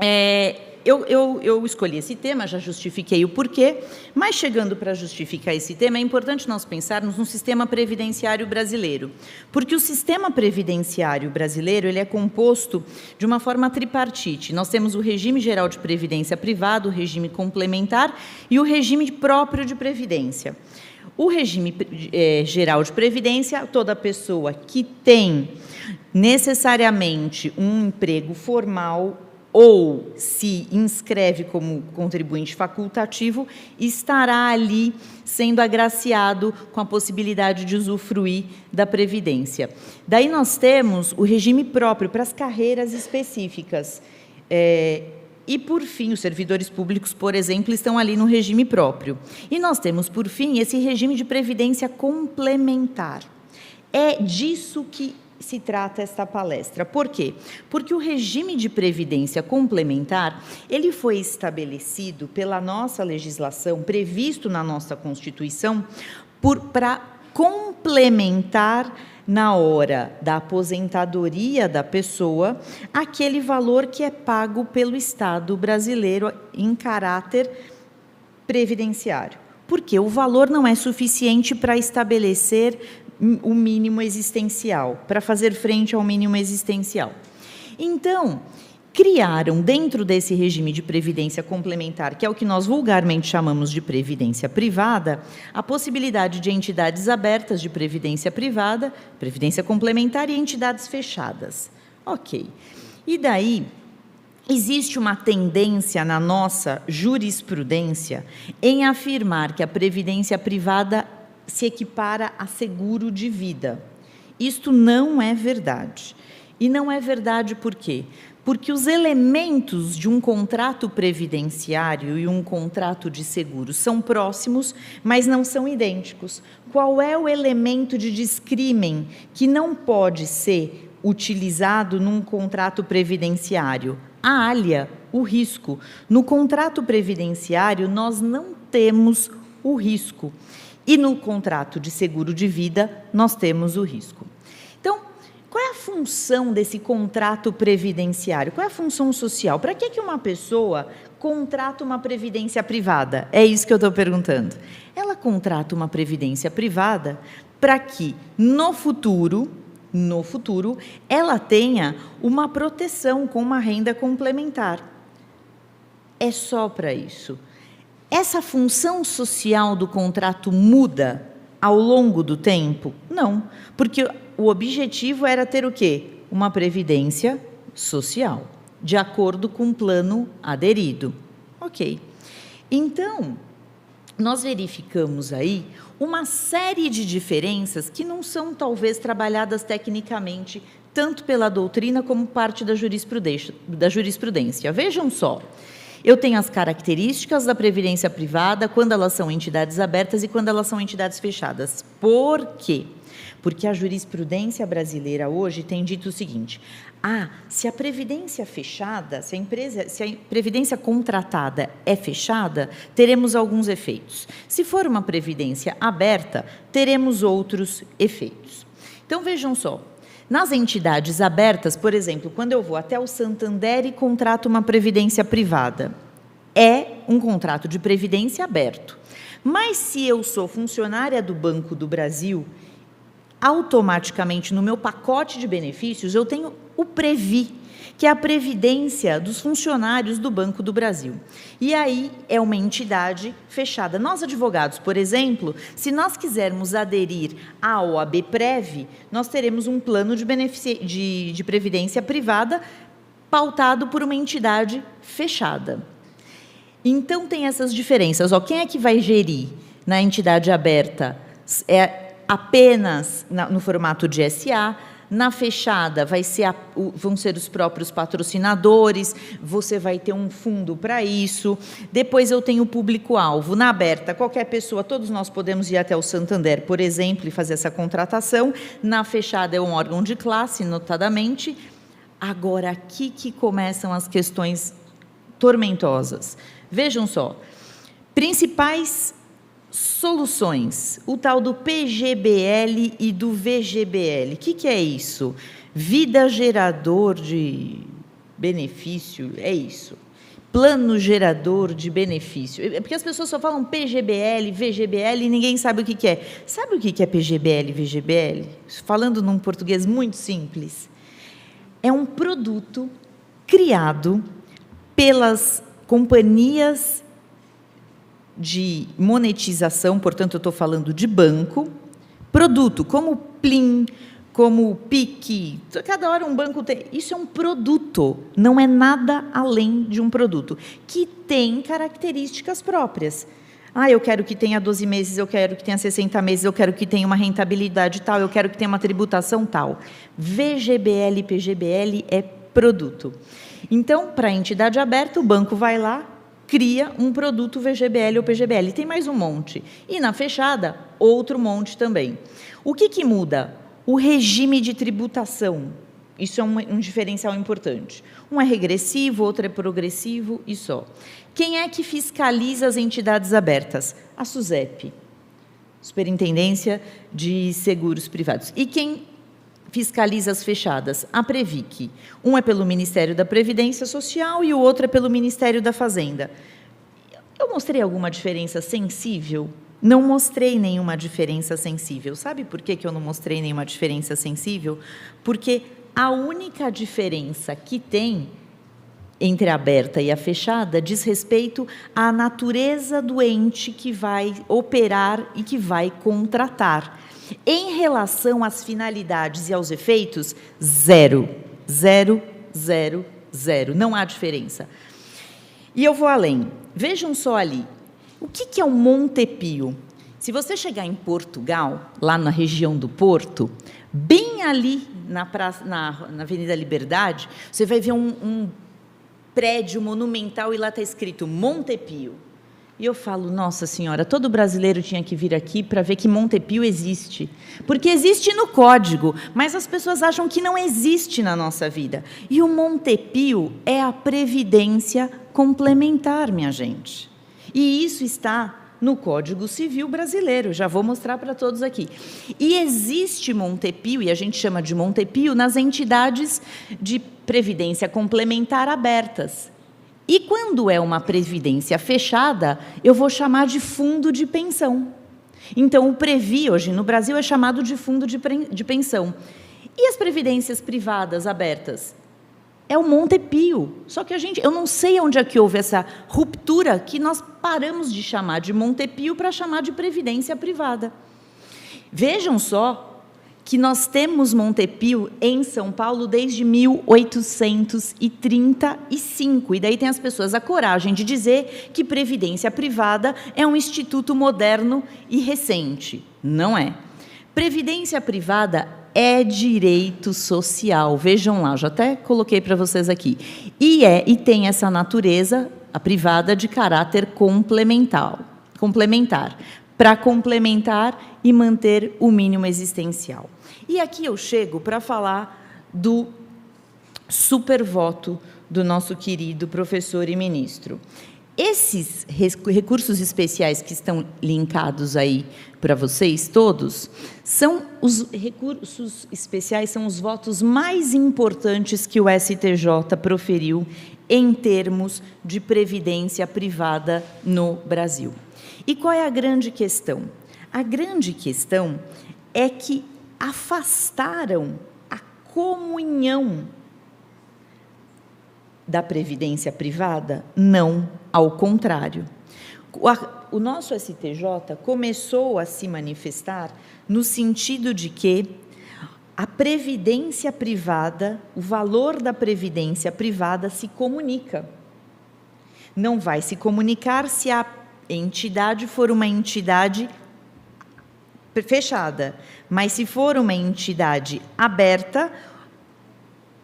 É, eu, eu, eu, escolhi esse tema, já justifiquei o porquê, mas chegando para justificar esse tema, é importante nós pensarmos no sistema previdenciário brasileiro. Porque o sistema previdenciário brasileiro ele é composto de uma forma tripartite. Nós temos o regime geral de previdência privado, o regime complementar e o regime próprio de previdência. O regime é, geral de previdência, toda pessoa que tem necessariamente um emprego formal ou se inscreve como contribuinte facultativo, estará ali sendo agraciado com a possibilidade de usufruir da Previdência. Daí nós temos o regime próprio para as carreiras específicas. É, e, por fim, os servidores públicos, por exemplo, estão ali no regime próprio. E nós temos, por fim, esse regime de previdência complementar. É disso que se trata esta palestra. Por quê? Porque o regime de previdência complementar, ele foi estabelecido pela nossa legislação, previsto na nossa Constituição, para complementar na hora da aposentadoria da pessoa aquele valor que é pago pelo Estado brasileiro em caráter previdenciário. Porque o valor não é suficiente para estabelecer o mínimo existencial, para fazer frente ao mínimo existencial. Então, criaram dentro desse regime de previdência complementar, que é o que nós vulgarmente chamamos de previdência privada, a possibilidade de entidades abertas de previdência privada, previdência complementar e entidades fechadas. OK. E daí Existe uma tendência na nossa jurisprudência em afirmar que a previdência privada se equipara a seguro de vida. Isto não é verdade. E não é verdade por quê? Porque os elementos de um contrato previdenciário e um contrato de seguro são próximos, mas não são idênticos. Qual é o elemento de discrimen que não pode ser utilizado num contrato previdenciário? A alha, o risco. No contrato previdenciário, nós não temos o risco. E no contrato de seguro de vida, nós temos o risco. Qual é a função desse contrato previdenciário? Qual é a função social? Para que, que uma pessoa contrata uma previdência privada? É isso que eu estou perguntando. Ela contrata uma previdência privada para que, no futuro, no futuro, ela tenha uma proteção com uma renda complementar. É só para isso. Essa função social do contrato muda ao longo do tempo? Não, porque o objetivo era ter o quê? Uma previdência social, de acordo com o plano aderido. OK. Então, nós verificamos aí uma série de diferenças que não são talvez trabalhadas tecnicamente tanto pela doutrina como parte da jurisprudência. Da jurisprudência. Vejam só. Eu tenho as características da previdência privada quando elas são entidades abertas e quando elas são entidades fechadas. Por quê? Porque a jurisprudência brasileira hoje tem dito o seguinte: ah, se a previdência fechada, se a empresa, se a previdência contratada é fechada, teremos alguns efeitos. Se for uma previdência aberta, teremos outros efeitos. Então vejam só, nas entidades abertas, por exemplo, quando eu vou até o Santander e contrato uma previdência privada, é um contrato de previdência aberto. Mas se eu sou funcionária do Banco do Brasil, automaticamente no meu pacote de benefícios eu tenho o Previ, que é a previdência dos funcionários do Banco do Brasil. E aí é uma entidade fechada. Nós, advogados, por exemplo, se nós quisermos aderir à OAB Prev, nós teremos um plano de, de, de previdência privada pautado por uma entidade fechada. Então tem essas diferenças. Ó, quem é que vai gerir na entidade aberta? É apenas no formato de SA, na fechada vai ser a, vão ser os próprios patrocinadores, você vai ter um fundo para isso. Depois eu tenho o público-alvo. Na aberta, qualquer pessoa, todos nós podemos ir até o Santander, por exemplo, e fazer essa contratação. Na fechada é um órgão de classe, notadamente. Agora, aqui que começam as questões tormentosas. Vejam só. Principais soluções, o tal do PGBL e do VGBL. O que, que é isso? Vida gerador de benefício, é isso. Plano gerador de benefício. É porque as pessoas só falam PGBL, VGBL e ninguém sabe o que, que é. Sabe o que, que é PGBL VGBL? Falando num português muito simples. É um produto criado pelas companhias de monetização, portanto, eu estou falando de banco, produto, como Plim, como PIC, cada hora um banco tem. Isso é um produto, não é nada além de um produto, que tem características próprias. Ah, eu quero que tenha 12 meses, eu quero que tenha 60 meses, eu quero que tenha uma rentabilidade tal, eu quero que tenha uma tributação tal. VGBL PGBL é produto. Então, para a entidade aberta, o banco vai lá, cria um produto VGBL ou PGBL. Tem mais um monte. E na fechada, outro monte também. O que, que muda? o regime de tributação. Isso é um, um diferencial importante. Um é regressivo, outro é progressivo e só. Quem é que fiscaliza as entidades abertas? A SUSEP, Superintendência de Seguros Privados. E quem fiscaliza as fechadas? A Previc. Um é pelo Ministério da Previdência Social e o outro é pelo Ministério da Fazenda. Eu mostrei alguma diferença sensível? Não mostrei nenhuma diferença sensível. Sabe por que, que eu não mostrei nenhuma diferença sensível? Porque a única diferença que tem entre a aberta e a fechada diz respeito à natureza do ente que vai operar e que vai contratar. Em relação às finalidades e aos efeitos, zero. Zero, zero, zero. Não há diferença. E eu vou além. Vejam só ali. O que é o Montepio? Se você chegar em Portugal, lá na região do Porto, bem ali na, praça, na, na Avenida Liberdade, você vai ver um, um prédio monumental e lá está escrito Montepio. E eu falo, nossa senhora, todo brasileiro tinha que vir aqui para ver que Montepio existe. Porque existe no código, mas as pessoas acham que não existe na nossa vida. E o Montepio é a previdência complementar, minha gente. E isso está no Código Civil Brasileiro. Já vou mostrar para todos aqui. E existe Montepio, e a gente chama de Montepio, nas entidades de previdência complementar abertas. E quando é uma previdência fechada, eu vou chamar de fundo de pensão. Então, o Previ, hoje no Brasil, é chamado de fundo de, de pensão. E as previdências privadas abertas? É o Montepio. Só que a gente, eu não sei onde é que houve essa ruptura que nós paramos de chamar de Montepio para chamar de previdência privada. Vejam só que nós temos Montepio em São Paulo desde 1835. E daí tem as pessoas a coragem de dizer que previdência privada é um instituto moderno e recente. Não é. Previdência privada é direito social. Vejam lá, já até coloquei para vocês aqui. E é e tem essa natureza, a privada de caráter complementar, complementar, para complementar e manter o mínimo existencial. E aqui eu chego para falar do supervoto do nosso querido professor e ministro. Esses recursos especiais que estão linkados aí para vocês todos, são os recursos especiais, são os votos mais importantes que o STJ proferiu em termos de previdência privada no Brasil. E qual é a grande questão? A grande questão é que afastaram a comunhão da previdência privada? Não, ao contrário. O nosso STJ começou a se manifestar no sentido de que a previdência privada, o valor da previdência privada se comunica. Não vai se comunicar se a entidade for uma entidade fechada, mas se for uma entidade aberta,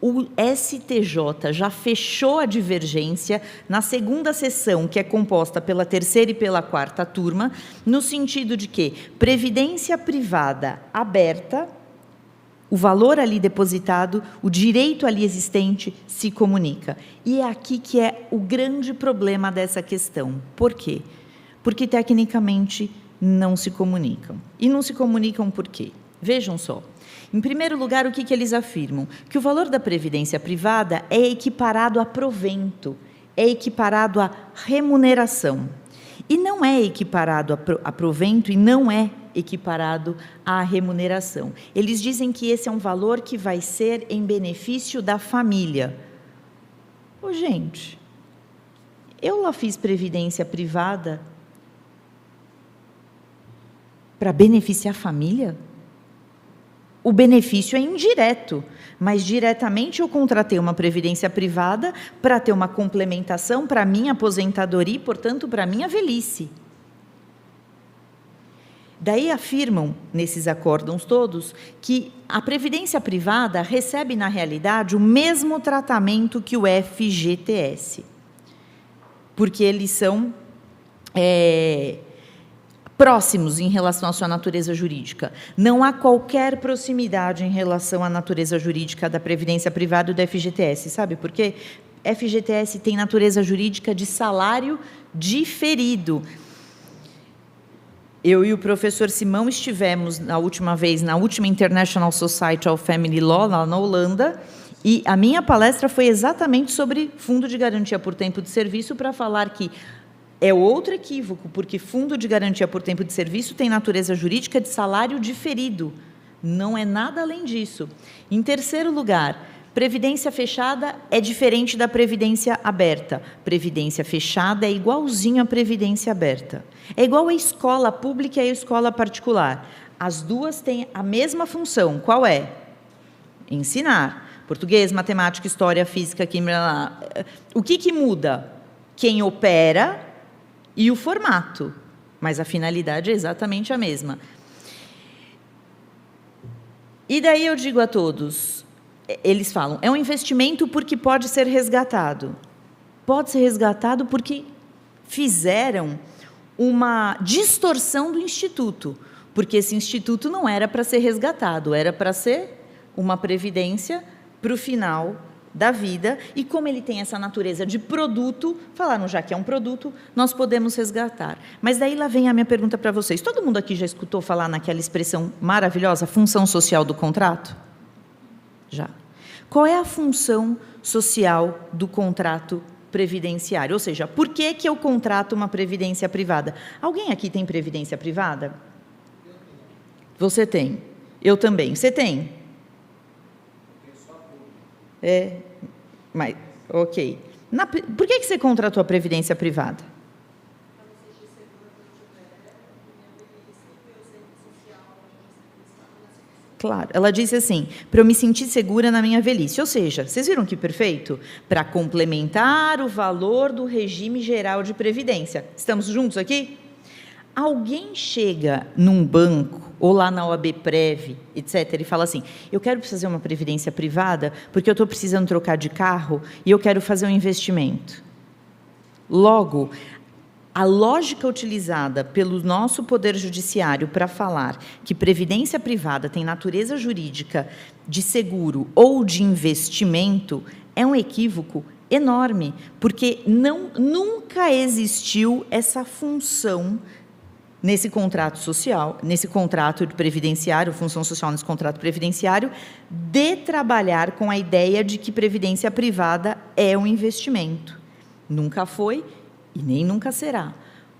o STJ já fechou a divergência na segunda sessão, que é composta pela terceira e pela quarta turma, no sentido de que previdência privada aberta, o valor ali depositado, o direito ali existente se comunica. E é aqui que é o grande problema dessa questão. Por quê? Porque tecnicamente não se comunicam. E não se comunicam por quê? Vejam só. Em primeiro lugar, o que, que eles afirmam? Que o valor da previdência privada é equiparado a provento, é equiparado a remuneração. E não é equiparado a provento e não é equiparado à remuneração. Eles dizem que esse é um valor que vai ser em benefício da família. Ô, gente, eu lá fiz previdência privada para beneficiar a família? O benefício é indireto, mas diretamente eu contratei uma previdência privada para ter uma complementação para minha aposentadoria e, portanto, para minha velhice. Daí afirmam, nesses acórdãos todos, que a previdência privada recebe, na realidade, o mesmo tratamento que o FGTS, porque eles são é, próximos em relação à sua natureza jurídica. Não há qualquer proximidade em relação à natureza jurídica da Previdência Privada e do FGTS. Sabe por quê? FGTS tem natureza jurídica de salário diferido. Eu e o professor Simão estivemos na última vez na última International Society of Family Law, lá na Holanda, e a minha palestra foi exatamente sobre fundo de garantia por tempo de serviço para falar que é outro equívoco, porque fundo de garantia por tempo de serviço tem natureza jurídica de salário diferido. Não é nada além disso. Em terceiro lugar, Previdência fechada é diferente da previdência aberta. Previdência fechada é igualzinho à previdência aberta. É igual à escola pública e à escola particular. As duas têm a mesma função. Qual é? Ensinar. Português, matemática, história, física, química. O que, que muda? Quem opera e o formato. Mas a finalidade é exatamente a mesma. E daí eu digo a todos: eles falam, é um investimento porque pode ser resgatado. Pode ser resgatado porque fizeram uma distorção do instituto, porque esse instituto não era para ser resgatado, era para ser uma previdência para o final da vida, e como ele tem essa natureza de produto, falaram, já que é um produto, nós podemos resgatar. Mas daí lá vem a minha pergunta para vocês. Todo mundo aqui já escutou falar naquela expressão maravilhosa, função social do contrato? Já. Qual é a função social do contrato previdenciário? Ou seja, por que, que eu contrato uma previdência privada? Alguém aqui tem previdência privada? Você tem. Eu também. Você tem? É, mas, ok. Na, por que, que você contratou a previdência privada? Claro, ela disse assim, para eu me sentir segura na minha velhice. Ou seja, vocês viram que perfeito? Para complementar o valor do regime geral de previdência. Estamos juntos aqui? Alguém chega num banco ou lá na OAB Prev, etc., e fala assim: eu quero fazer uma previdência privada porque eu estou precisando trocar de carro e eu quero fazer um investimento. Logo, a lógica utilizada pelo nosso Poder Judiciário para falar que previdência privada tem natureza jurídica de seguro ou de investimento é um equívoco enorme, porque não, nunca existiu essa função nesse contrato social, nesse contrato de previdenciário, função social nesse contrato previdenciário, de trabalhar com a ideia de que previdência privada é um investimento. Nunca foi e nem nunca será.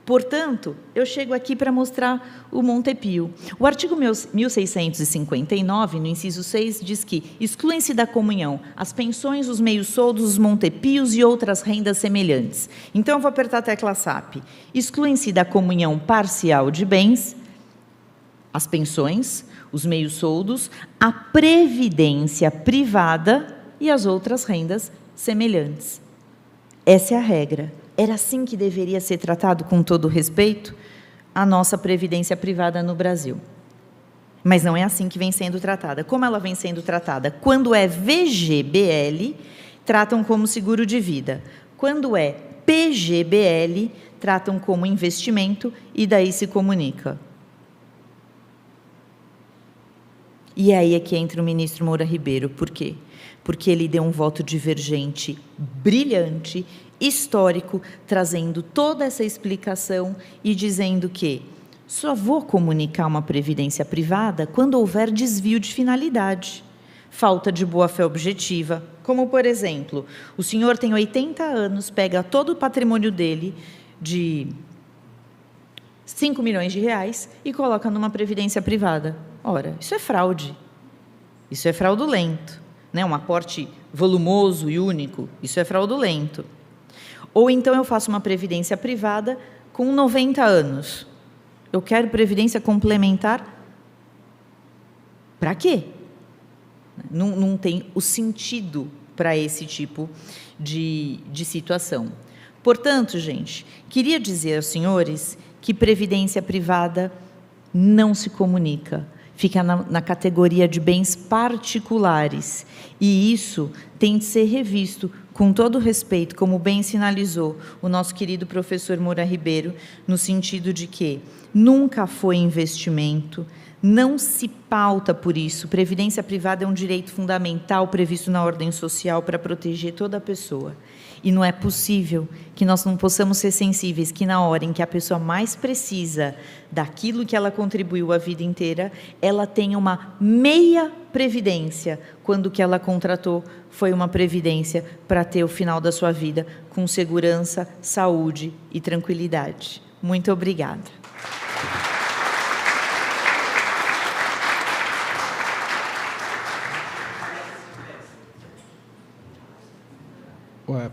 Portanto, eu chego aqui para mostrar o Montepio. O artigo 1659, no inciso 6, diz que excluem-se da comunhão as pensões, os meios-soldos, os montepios e outras rendas semelhantes. Então, eu vou apertar a tecla SAP. Excluem-se da comunhão parcial de bens as pensões, os meios-soldos, a previdência privada e as outras rendas semelhantes. Essa é a regra. Era assim que deveria ser tratado, com todo respeito, a nossa previdência privada no Brasil. Mas não é assim que vem sendo tratada. Como ela vem sendo tratada? Quando é VGBL, tratam como seguro de vida. Quando é PGBL, tratam como investimento e daí se comunica. E aí é que entra o ministro Moura Ribeiro. Por quê? Porque ele deu um voto divergente brilhante histórico, trazendo toda essa explicação e dizendo que só vou comunicar uma previdência privada quando houver desvio de finalidade, falta de boa-fé objetiva, como, por exemplo, o senhor tem 80 anos, pega todo o patrimônio dele de 5 milhões de reais e coloca numa previdência privada. Ora, isso é fraude. Isso é fraudulento. Né? Um aporte volumoso e único, isso é fraudulento. Ou então eu faço uma previdência privada com 90 anos. Eu quero previdência complementar. Para quê? Não, não tem o sentido para esse tipo de, de situação. Portanto, gente, queria dizer aos senhores que previdência privada não se comunica fica na, na categoria de bens particulares. E isso tem de ser revisto com todo respeito, como bem sinalizou o nosso querido professor Moura Ribeiro, no sentido de que nunca foi investimento, não se pauta por isso. Previdência privada é um direito fundamental previsto na ordem social para proteger toda a pessoa. E não é possível que nós não possamos ser sensíveis que na hora em que a pessoa mais precisa daquilo que ela contribuiu a vida inteira, ela tenha uma meia previdência, quando o que ela contratou foi uma previdência para ter o final da sua vida com segurança, saúde e tranquilidade. Muito obrigada.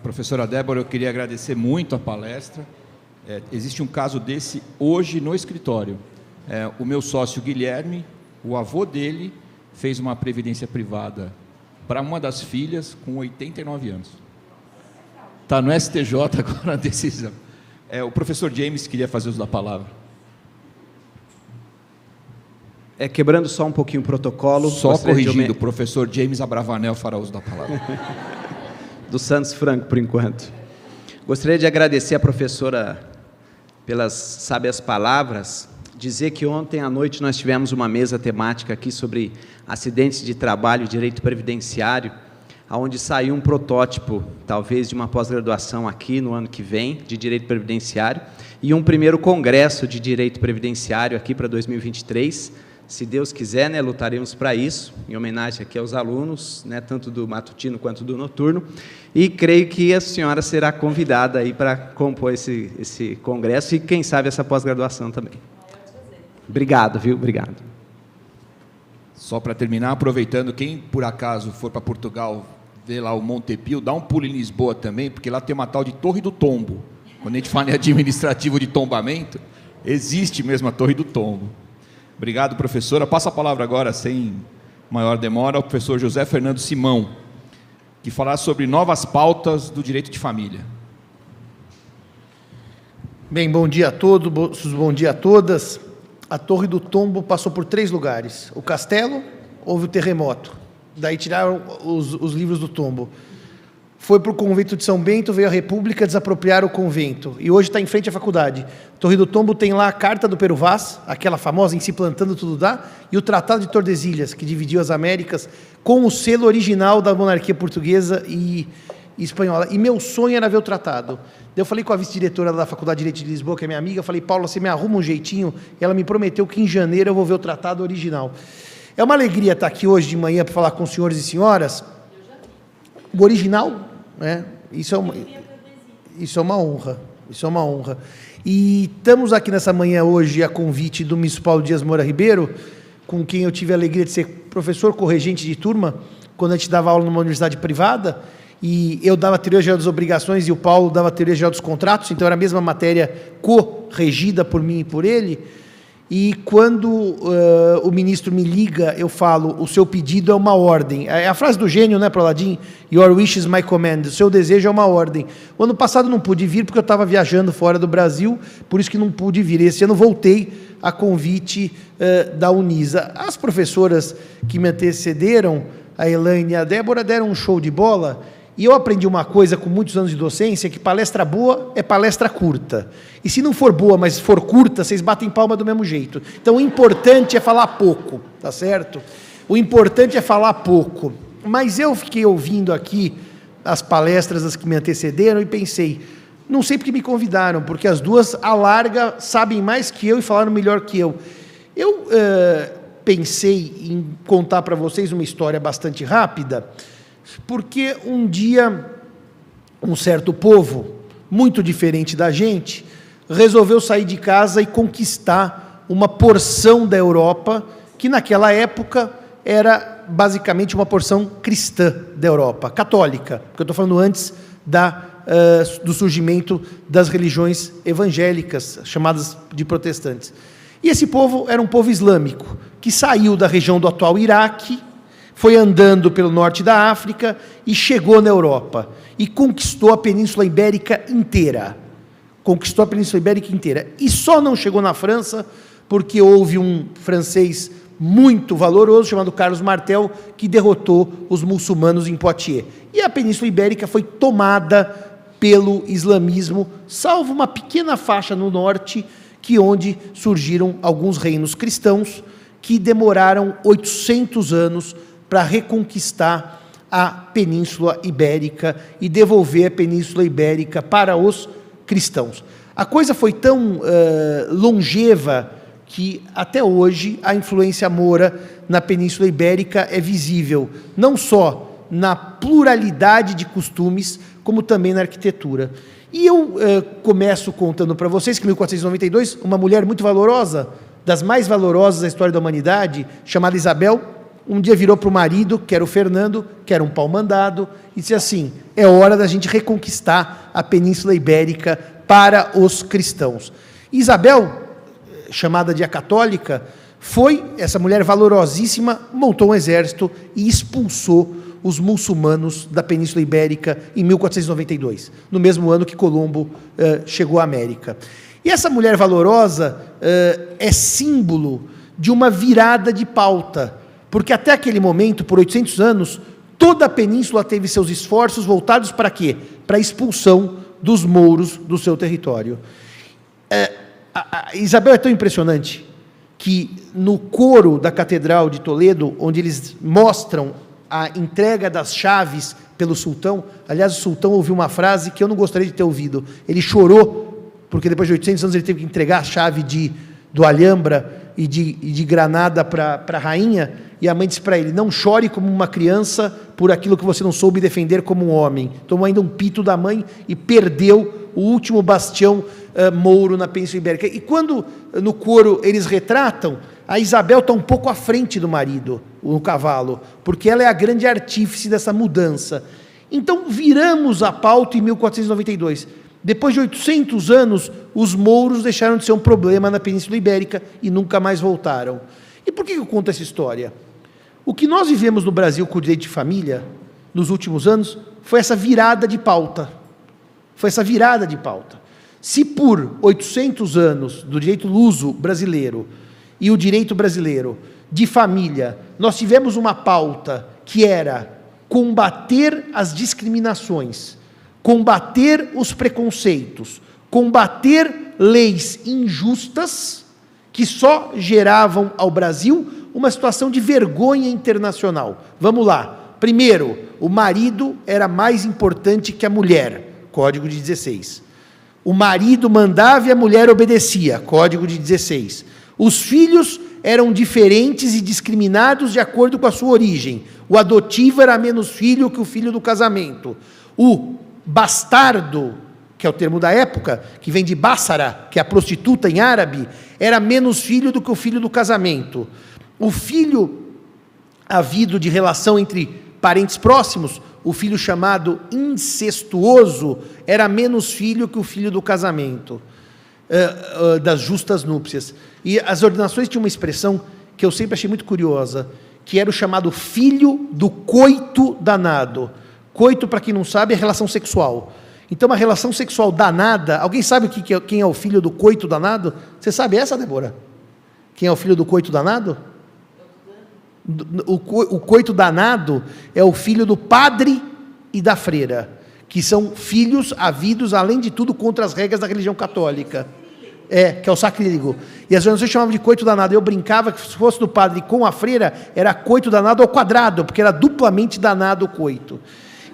Professora Débora, eu queria agradecer muito a palestra. É, existe um caso desse hoje no escritório. É, o meu sócio Guilherme, o avô dele, fez uma previdência privada para uma das filhas com 89 anos. Está no STJ agora a decisão. É, o professor James queria fazer uso da palavra. É, quebrando só um pouquinho o protocolo. Só corrigindo, o professor James Abravanel fará uso da palavra. do Santos Franco, por enquanto. Gostaria de agradecer à professora pelas sábias palavras, dizer que ontem à noite nós tivemos uma mesa temática aqui sobre acidentes de trabalho e direito previdenciário, aonde saiu um protótipo, talvez de uma pós-graduação aqui no ano que vem, de direito previdenciário, e um primeiro congresso de direito previdenciário aqui para 2023. Se Deus quiser, né, lutaremos para isso, em homenagem aqui aos alunos, né, tanto do matutino quanto do noturno. E creio que a senhora será convidada aí para compor esse, esse congresso e, quem sabe, essa pós-graduação também. Obrigado, viu? Obrigado. Só para terminar, aproveitando, quem por acaso for para Portugal ver lá o Montepio, dá um pulo em Lisboa também, porque lá tem uma tal de Torre do Tombo. Quando a gente fala em administrativo de tombamento, existe mesmo a Torre do Tombo. Obrigado, professora. Passo a palavra agora, sem maior demora, ao professor José Fernando Simão, que falará sobre novas pautas do direito de família. Bem, bom dia a todos, bo- bom dia a todas. A Torre do Tombo passou por três lugares. O castelo, houve o terremoto. Daí tiraram os, os livros do tombo. Foi para o convento de São Bento, veio a República desapropriar o convento. E hoje está em frente à faculdade. Torre do Tombo tem lá a Carta do Peruvaz, aquela famosa em si plantando tudo dá, e o Tratado de Tordesilhas, que dividiu as Américas, com o selo original da monarquia portuguesa e, e espanhola. E meu sonho era ver o tratado. Eu falei com a vice-diretora da Faculdade de Direito de Lisboa, que é minha amiga, falei, Paula, você me arruma um jeitinho? E ela me prometeu que em janeiro eu vou ver o tratado original. É uma alegria estar aqui hoje de manhã para falar com os senhores e senhoras. O original, né? Isso é uma, isso é uma honra. Isso é uma honra. E estamos aqui nessa manhã hoje a convite do Paulo Dias Moura Ribeiro, com quem eu tive a alegria de ser professor corregente de turma, quando a gente dava aula numa universidade privada, e eu dava teoria geral das obrigações e o Paulo dava teoria geral dos contratos, então era a mesma matéria corregida por mim e por ele. E quando eh, o ministro me liga, eu falo: o seu pedido é uma ordem. É a frase do gênio, né, Proladim? Your wish is my command. O seu desejo é uma ordem. O ano passado não pude vir porque eu estava viajando fora do Brasil, por isso que não pude vir. Esse ano voltei a convite eh, da Unisa. As professoras que me antecederam, a Elaine e a Débora, deram um show de bola. E eu aprendi uma coisa com muitos anos de docência, que palestra boa é palestra curta. E se não for boa, mas for curta, vocês batem palma do mesmo jeito. Então o importante é falar pouco, tá certo? O importante é falar pouco. Mas eu fiquei ouvindo aqui as palestras das que me antecederam e pensei, não sei porque me convidaram, porque as duas, à larga, sabem mais que eu e falaram melhor que eu. Eu eh, pensei em contar para vocês uma história bastante rápida, porque um dia um certo povo, muito diferente da gente, resolveu sair de casa e conquistar uma porção da Europa que naquela época era basicamente uma porção cristã da Europa, católica, porque eu estou falando antes da, eh, do surgimento das religiões evangélicas, chamadas de protestantes. E esse povo era um povo islâmico, que saiu da região do atual Iraque, foi andando pelo norte da África e chegou na Europa e conquistou a Península Ibérica inteira. Conquistou a Península Ibérica inteira. E só não chegou na França porque houve um francês muito valoroso chamado Carlos Martel, que derrotou os muçulmanos em Poitiers. E a Península Ibérica foi tomada pelo islamismo, salvo uma pequena faixa no norte, que onde surgiram alguns reinos cristãos que demoraram 800 anos para reconquistar a Península Ibérica e devolver a Península Ibérica para os cristãos. A coisa foi tão uh, longeva que até hoje a influência moura na Península Ibérica é visível, não só na pluralidade de costumes, como também na arquitetura. E eu eh, começo contando para vocês que em 1492, uma mulher muito valorosa, das mais valorosas da história da humanidade, chamada Isabel, um dia virou para o marido, que era o Fernando, que era um pau mandado, e disse assim: é hora da gente reconquistar a Península Ibérica para os cristãos. Isabel chamada de a católica, foi, essa mulher valorosíssima, montou um exército e expulsou os muçulmanos da Península Ibérica em 1492, no mesmo ano que Colombo eh, chegou à América. E essa mulher valorosa eh, é símbolo de uma virada de pauta, porque até aquele momento, por 800 anos, toda a península teve seus esforços voltados para quê? Para a expulsão dos mouros do seu território. É, a, a Isabel é tão impressionante que no coro da Catedral de Toledo, onde eles mostram a entrega das chaves pelo sultão, aliás, o sultão ouviu uma frase que eu não gostaria de ter ouvido. Ele chorou, porque depois de 800 anos ele teve que entregar a chave de, do Alhambra e de, e de Granada para a rainha, e a mãe disse para ele: Não chore como uma criança por aquilo que você não soube defender como um homem. Tomou ainda um pito da mãe e perdeu o último bastião uh, mouro na Península Ibérica. E quando no coro eles retratam, a Isabel está um pouco à frente do marido, no cavalo, porque ela é a grande artífice dessa mudança. Então viramos a pauta em 1492. Depois de 800 anos, os mouros deixaram de ser um problema na Península Ibérica e nunca mais voltaram. E por que eu conto essa história? O que nós vivemos no Brasil com o direito de família, nos últimos anos, foi essa virada de pauta. Foi essa virada de pauta. Se por 800 anos do direito luso brasileiro e o direito brasileiro de família, nós tivemos uma pauta que era combater as discriminações, combater os preconceitos, combater leis injustas que só geravam ao Brasil uma situação de vergonha internacional. Vamos lá. Primeiro, o marido era mais importante que a mulher, Código de 16. O marido mandava e a mulher obedecia, Código de 16. Os filhos eram diferentes e discriminados de acordo com a sua origem. O adotivo era menos filho que o filho do casamento. O bastardo, que é o termo da época, que vem de Bássara, que é a prostituta em árabe, era menos filho do que o filho do casamento. O filho havido de relação entre parentes próximos o filho chamado incestuoso era menos filho que o filho do casamento, uh, uh, das justas núpcias. E as ordenações tinham uma expressão que eu sempre achei muito curiosa, que era o chamado filho do coito danado. Coito, para quem não sabe, é relação sexual. Então, uma relação sexual danada. Alguém sabe é, quem é o filho do coito danado? Você sabe essa, Débora? Quem é o filho do coito danado? O coito danado é o filho do padre e da freira, que são filhos havidos, além de tudo, contra as regras da religião católica. É, que é o sacrílego. E as organizações chamavam de coito danado. Eu brincava que se fosse do padre com a freira, era coito danado ao quadrado, porque era duplamente danado o coito.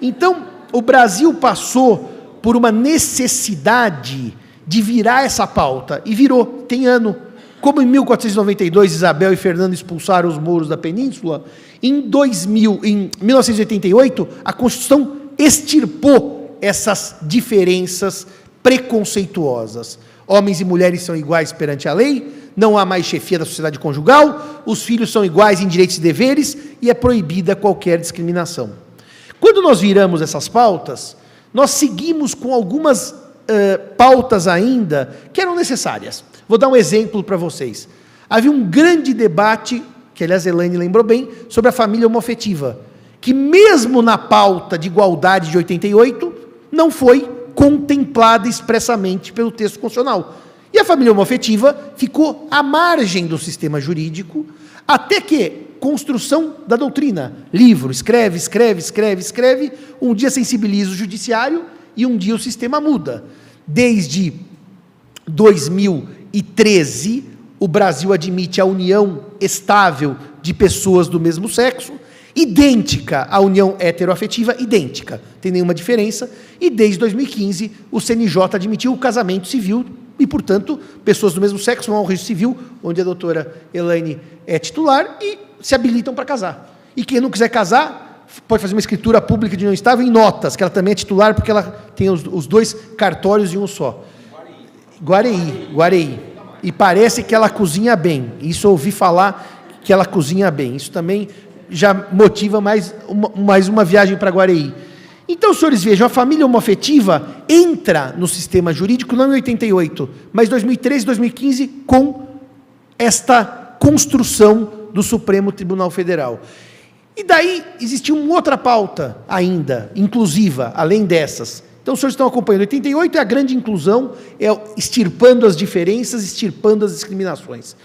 Então, o Brasil passou por uma necessidade de virar essa pauta, e virou, tem ano. Como em 1492 Isabel e Fernando expulsaram os mouros da península, em 2000, em 1988 a Constituição extirpou essas diferenças preconceituosas. Homens e mulheres são iguais perante a lei, não há mais chefia da sociedade conjugal, os filhos são iguais em direitos e deveres e é proibida qualquer discriminação. Quando nós viramos essas pautas, nós seguimos com algumas uh, pautas ainda que eram necessárias. Vou dar um exemplo para vocês. Havia um grande debate, que aliás Elaine lembrou bem, sobre a família homofetiva, que mesmo na pauta de igualdade de 88, não foi contemplada expressamente pelo texto constitucional. E a família homofetiva ficou à margem do sistema jurídico, Até que construção da doutrina, livro, escreve, escreve, escreve, escreve, um dia sensibiliza o judiciário e um dia o sistema muda. Desde 2013, o Brasil admite a união estável de pessoas do mesmo sexo, idêntica à união heteroafetiva, idêntica, tem nenhuma diferença, e desde 2015 o CNJ admitiu o casamento civil e, portanto, pessoas do mesmo sexo vão ao registro civil, onde a doutora Elaine é titular, e se habilitam para casar. E quem não quiser casar, pode fazer uma escritura pública de união estável em notas, que ela também é titular, porque ela tem os, os dois cartórios em um só. Guareí, Guareí. E parece que ela cozinha bem. Isso ouvi falar que ela cozinha bem. Isso também já motiva mais uma, mais uma viagem para Guareí. Então, senhores, vejam, a família homoafetiva entra no sistema jurídico não em 88, mas 2013, 2015, com esta construção do Supremo Tribunal Federal. E daí existia uma outra pauta ainda, inclusiva, além dessas. Então, os senhores estão acompanhando. 88 é a grande inclusão, é extirpando as diferenças, extirpando as discriminações.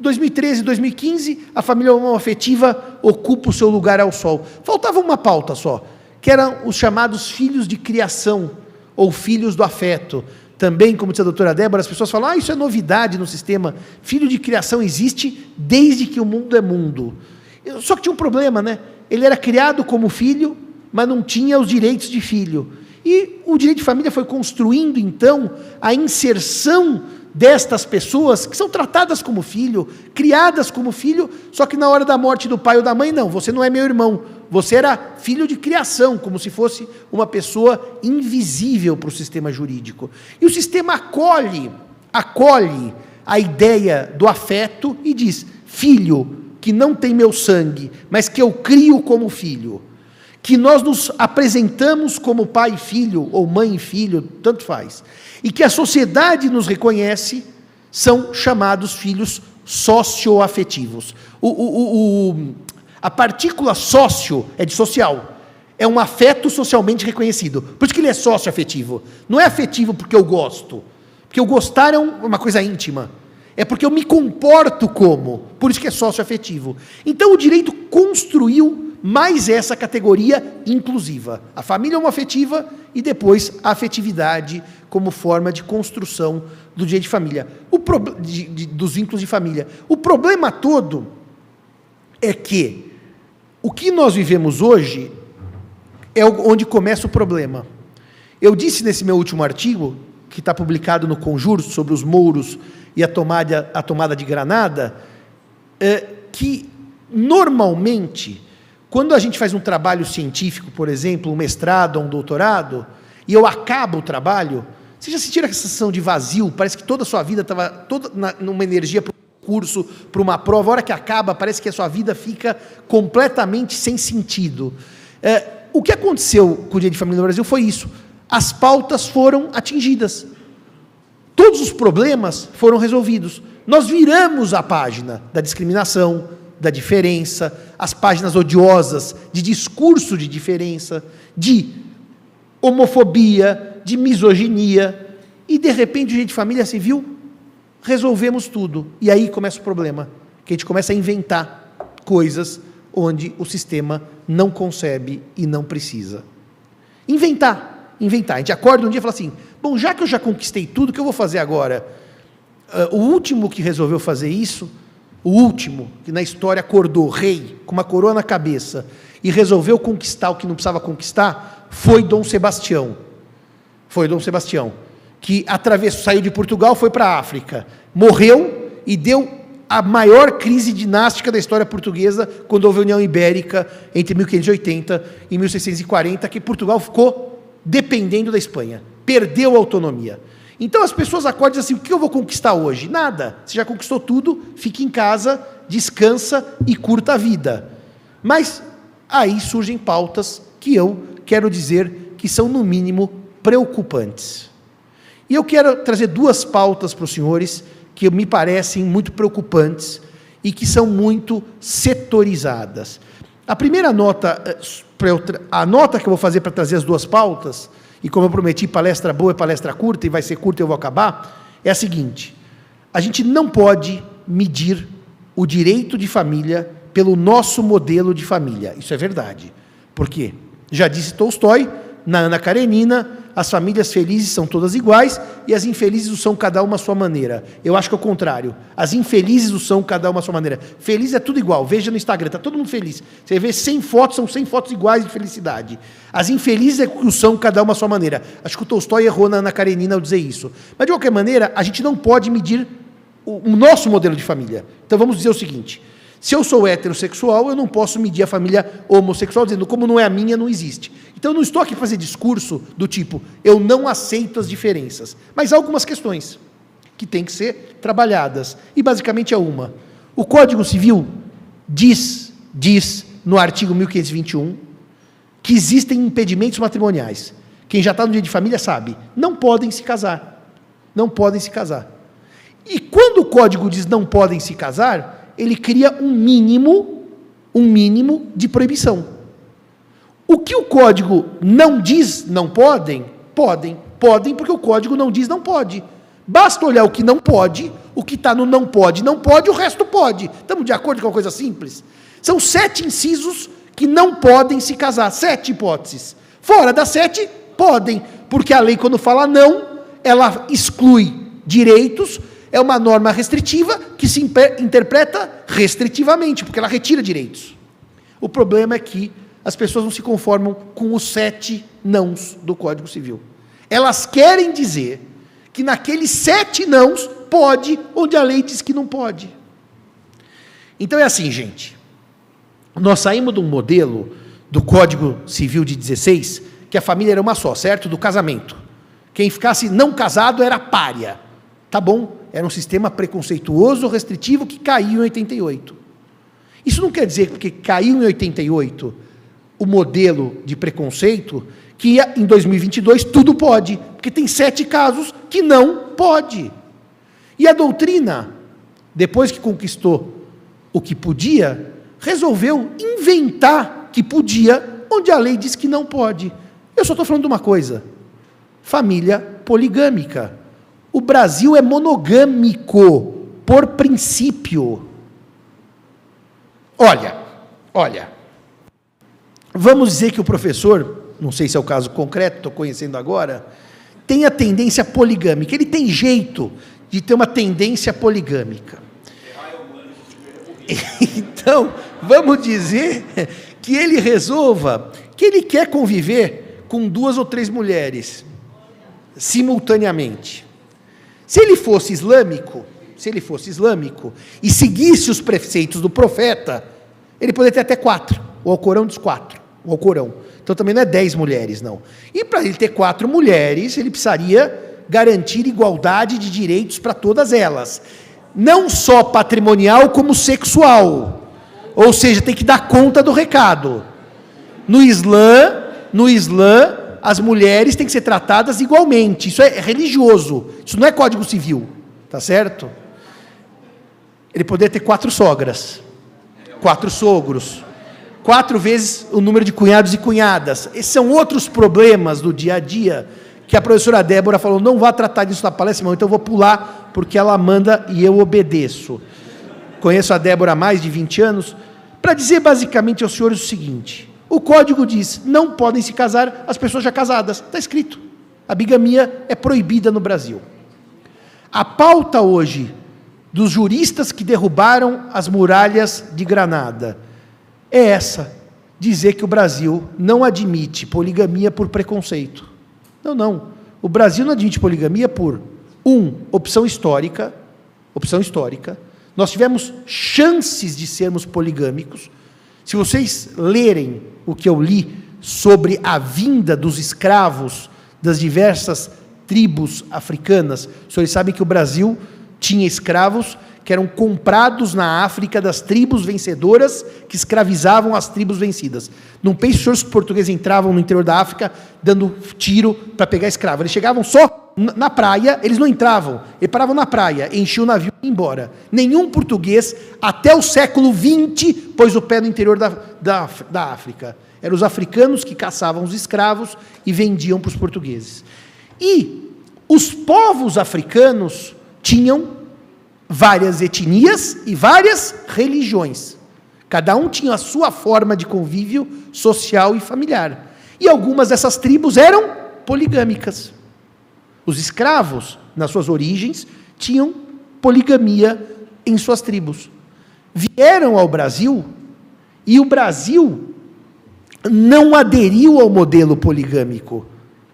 2013 2015, a família homoafetiva ocupa o seu lugar ao sol. Faltava uma pauta só, que eram os chamados filhos de criação, ou filhos do afeto. Também, como disse a doutora Débora, as pessoas falam, ah, isso é novidade no sistema. Filho de criação existe desde que o mundo é mundo. Só que tinha um problema, né? Ele era criado como filho, mas não tinha os direitos de filho. E o direito de família foi construindo, então, a inserção destas pessoas que são tratadas como filho, criadas como filho, só que na hora da morte do pai ou da mãe, não, você não é meu irmão, você era filho de criação, como se fosse uma pessoa invisível para o sistema jurídico. E o sistema acolhe, acolhe a ideia do afeto e diz: filho que não tem meu sangue, mas que eu crio como filho que nós nos apresentamos como pai e filho, ou mãe e filho, tanto faz, e que a sociedade nos reconhece, são chamados filhos socioafetivos. O, o, o, a partícula sócio é de social. É um afeto socialmente reconhecido. Por isso que ele é socioafetivo. Não é afetivo porque eu gosto. Porque o gostar é uma coisa íntima. É porque eu me comporto como. Por isso que é socioafetivo. Então o direito construiu mais essa categoria inclusiva. A família homoafetiva e depois a afetividade como forma de construção do direito de família, pro, de, de, dos vínculos de família. O problema todo é que o que nós vivemos hoje é onde começa o problema. Eu disse nesse meu último artigo, que está publicado no Conjuro, sobre os mouros e a tomada, a tomada de Granada, é, que normalmente quando a gente faz um trabalho científico, por exemplo, um mestrado ou um doutorado, e eu acabo o trabalho, você já sentiu a sensação de vazio? Parece que toda a sua vida estava toda na, numa energia para um curso, para uma prova. A hora que acaba, parece que a sua vida fica completamente sem sentido. É, o que aconteceu com o Dia de Família no Brasil foi isso. As pautas foram atingidas. Todos os problemas foram resolvidos. Nós viramos a página da discriminação, da diferença, as páginas odiosas de discurso de diferença, de homofobia, de misoginia, e de repente, gente de família civil, resolvemos tudo. E aí começa o problema, que a gente começa a inventar coisas onde o sistema não concebe e não precisa. Inventar, inventar. A gente acorda um dia e fala assim: bom, já que eu já conquistei tudo, o que eu vou fazer agora? Uh, o último que resolveu fazer isso o último que na história acordou rei, com uma coroa na cabeça, e resolveu conquistar o que não precisava conquistar, foi Dom Sebastião. Foi Dom Sebastião, que atravessou, saiu de Portugal, foi para a África, morreu e deu a maior crise dinástica da história portuguesa quando houve a União Ibérica entre 1580 e 1640, que Portugal ficou dependendo da Espanha, perdeu a autonomia. Então as pessoas acordam assim: o que eu vou conquistar hoje? Nada. Você já conquistou tudo, fique em casa, descansa e curta a vida. Mas aí surgem pautas que eu quero dizer que são, no mínimo, preocupantes. E eu quero trazer duas pautas para os senhores que me parecem muito preocupantes e que são muito setorizadas. A primeira nota, eh, a nota que eu vou fazer para trazer as duas pautas, e como eu prometi, palestra boa é palestra curta, e vai ser curta eu vou acabar, é a seguinte: a gente não pode medir o direito de família pelo nosso modelo de família. Isso é verdade. Por quê? Já disse Tolstói, na Ana Karenina, as famílias felizes são todas iguais e as infelizes o são cada uma à sua maneira. Eu acho que é o contrário. As infelizes o são cada uma à sua maneira. Feliz é tudo igual. Veja no Instagram, está todo mundo feliz. Você vê 100 fotos, são 100 fotos iguais de felicidade. As infelizes é o são cada uma à sua maneira. Acho que o Tolstói errou na Ana Karenina ao dizer isso. Mas, de qualquer maneira, a gente não pode medir o, o nosso modelo de família. Então, vamos dizer o seguinte. Se eu sou heterossexual, eu não posso medir a família homossexual, dizendo como não é a minha, não existe. Então não estou aqui para fazer discurso do tipo, eu não aceito as diferenças. Mas há algumas questões que têm que ser trabalhadas. E basicamente é uma. O Código Civil diz, diz no artigo 1521 que existem impedimentos matrimoniais. Quem já está no dia de família sabe, não podem se casar. Não podem se casar. E quando o código diz não podem se casar, ele cria um mínimo, um mínimo de proibição. O que o código não diz não podem, podem. Podem porque o código não diz não pode. Basta olhar o que não pode, o que está no não pode, não pode, o resto pode. Estamos de acordo com uma coisa simples? São sete incisos que não podem se casar, sete hipóteses. Fora das sete, podem, porque a lei, quando fala não, ela exclui direitos é uma norma restritiva que se interpreta restritivamente, porque ela retira direitos. O problema é que as pessoas não se conformam com os sete nãos do Código Civil. Elas querem dizer que naqueles sete nãos pode, onde a lei diz que não pode. Então é assim, gente. Nós saímos de um modelo do Código Civil de 16, que a família era uma só, certo? Do casamento. Quem ficasse não casado era párea. Tá bom? Era um sistema preconceituoso, restritivo, que caiu em 88. Isso não quer dizer que caiu em 88 o modelo de preconceito, que em 2022 tudo pode, porque tem sete casos que não pode. E a doutrina, depois que conquistou o que podia, resolveu inventar que podia, onde a lei diz que não pode. Eu só estou falando de uma coisa: família poligâmica. O Brasil é monogâmico por princípio. Olha, olha. Vamos dizer que o professor, não sei se é o caso concreto, estou conhecendo agora, tem a tendência poligâmica. Ele tem jeito de ter uma tendência poligâmica. Então, vamos dizer que ele resolva que ele quer conviver com duas ou três mulheres simultaneamente. Se ele fosse islâmico, se ele fosse islâmico e seguisse os preceitos do profeta, ele poderia ter até quatro. O Alcorão diz quatro. O Alcorão. Então também não é dez mulheres, não. E para ele ter quatro mulheres, ele precisaria garantir igualdade de direitos para todas elas. Não só patrimonial, como sexual. Ou seja, tem que dar conta do recado. No Islã, no Islã, as mulheres têm que ser tratadas igualmente. Isso é religioso. Isso não é código civil. Tá certo? Ele poderia ter quatro sogras, quatro sogros, quatro vezes o número de cunhados e cunhadas. Esses são outros problemas do dia a dia que a professora Débora falou: não vá tratar disso na palestra, não, então eu vou pular, porque ela manda e eu obedeço. Conheço a Débora há mais de 20 anos, para dizer basicamente aos senhores o seguinte: o código diz: não podem se casar as pessoas já casadas. Está escrito. A bigamia é proibida no Brasil. A pauta hoje dos juristas que derrubaram as muralhas de Granada é essa: dizer que o Brasil não admite poligamia por preconceito. Não, não. O Brasil não admite poligamia por, um, opção histórica. Opção histórica. Nós tivemos chances de sermos poligâmicos. Se vocês lerem o que eu li sobre a vinda dos escravos das diversas tribos africanas, senhores sabem que o Brasil tinha escravos que eram comprados na África das tribos vencedoras que escravizavam as tribos vencidas. Não pense que os portugueses entravam no interior da África dando tiro para pegar escravo. Eles chegavam só na praia, eles não entravam, eles paravam na praia, enchiam o navio e iam embora. Nenhum português, até o século XX, pôs o pé no interior da, da, da África. Eram os africanos que caçavam os escravos e vendiam para os portugueses. E os povos africanos tinham várias etnias e várias religiões. Cada um tinha a sua forma de convívio social e familiar. E algumas dessas tribos eram poligâmicas. Os escravos, nas suas origens, tinham poligamia em suas tribos. Vieram ao Brasil e o Brasil não aderiu ao modelo poligâmico,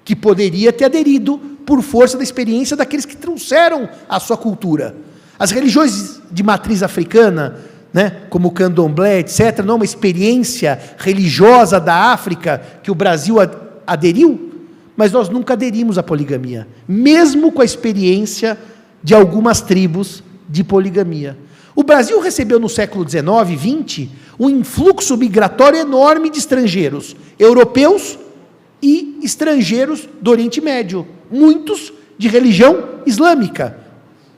que poderia ter aderido por força da experiência daqueles que trouxeram a sua cultura. As religiões de matriz africana, né, como o candomblé, etc., não é uma experiência religiosa da África que o Brasil aderiu, mas nós nunca aderimos à poligamia, mesmo com a experiência de algumas tribos de poligamia. O Brasil recebeu no século XIX e XX um influxo migratório enorme de estrangeiros, europeus e estrangeiros do Oriente Médio, muitos de religião islâmica.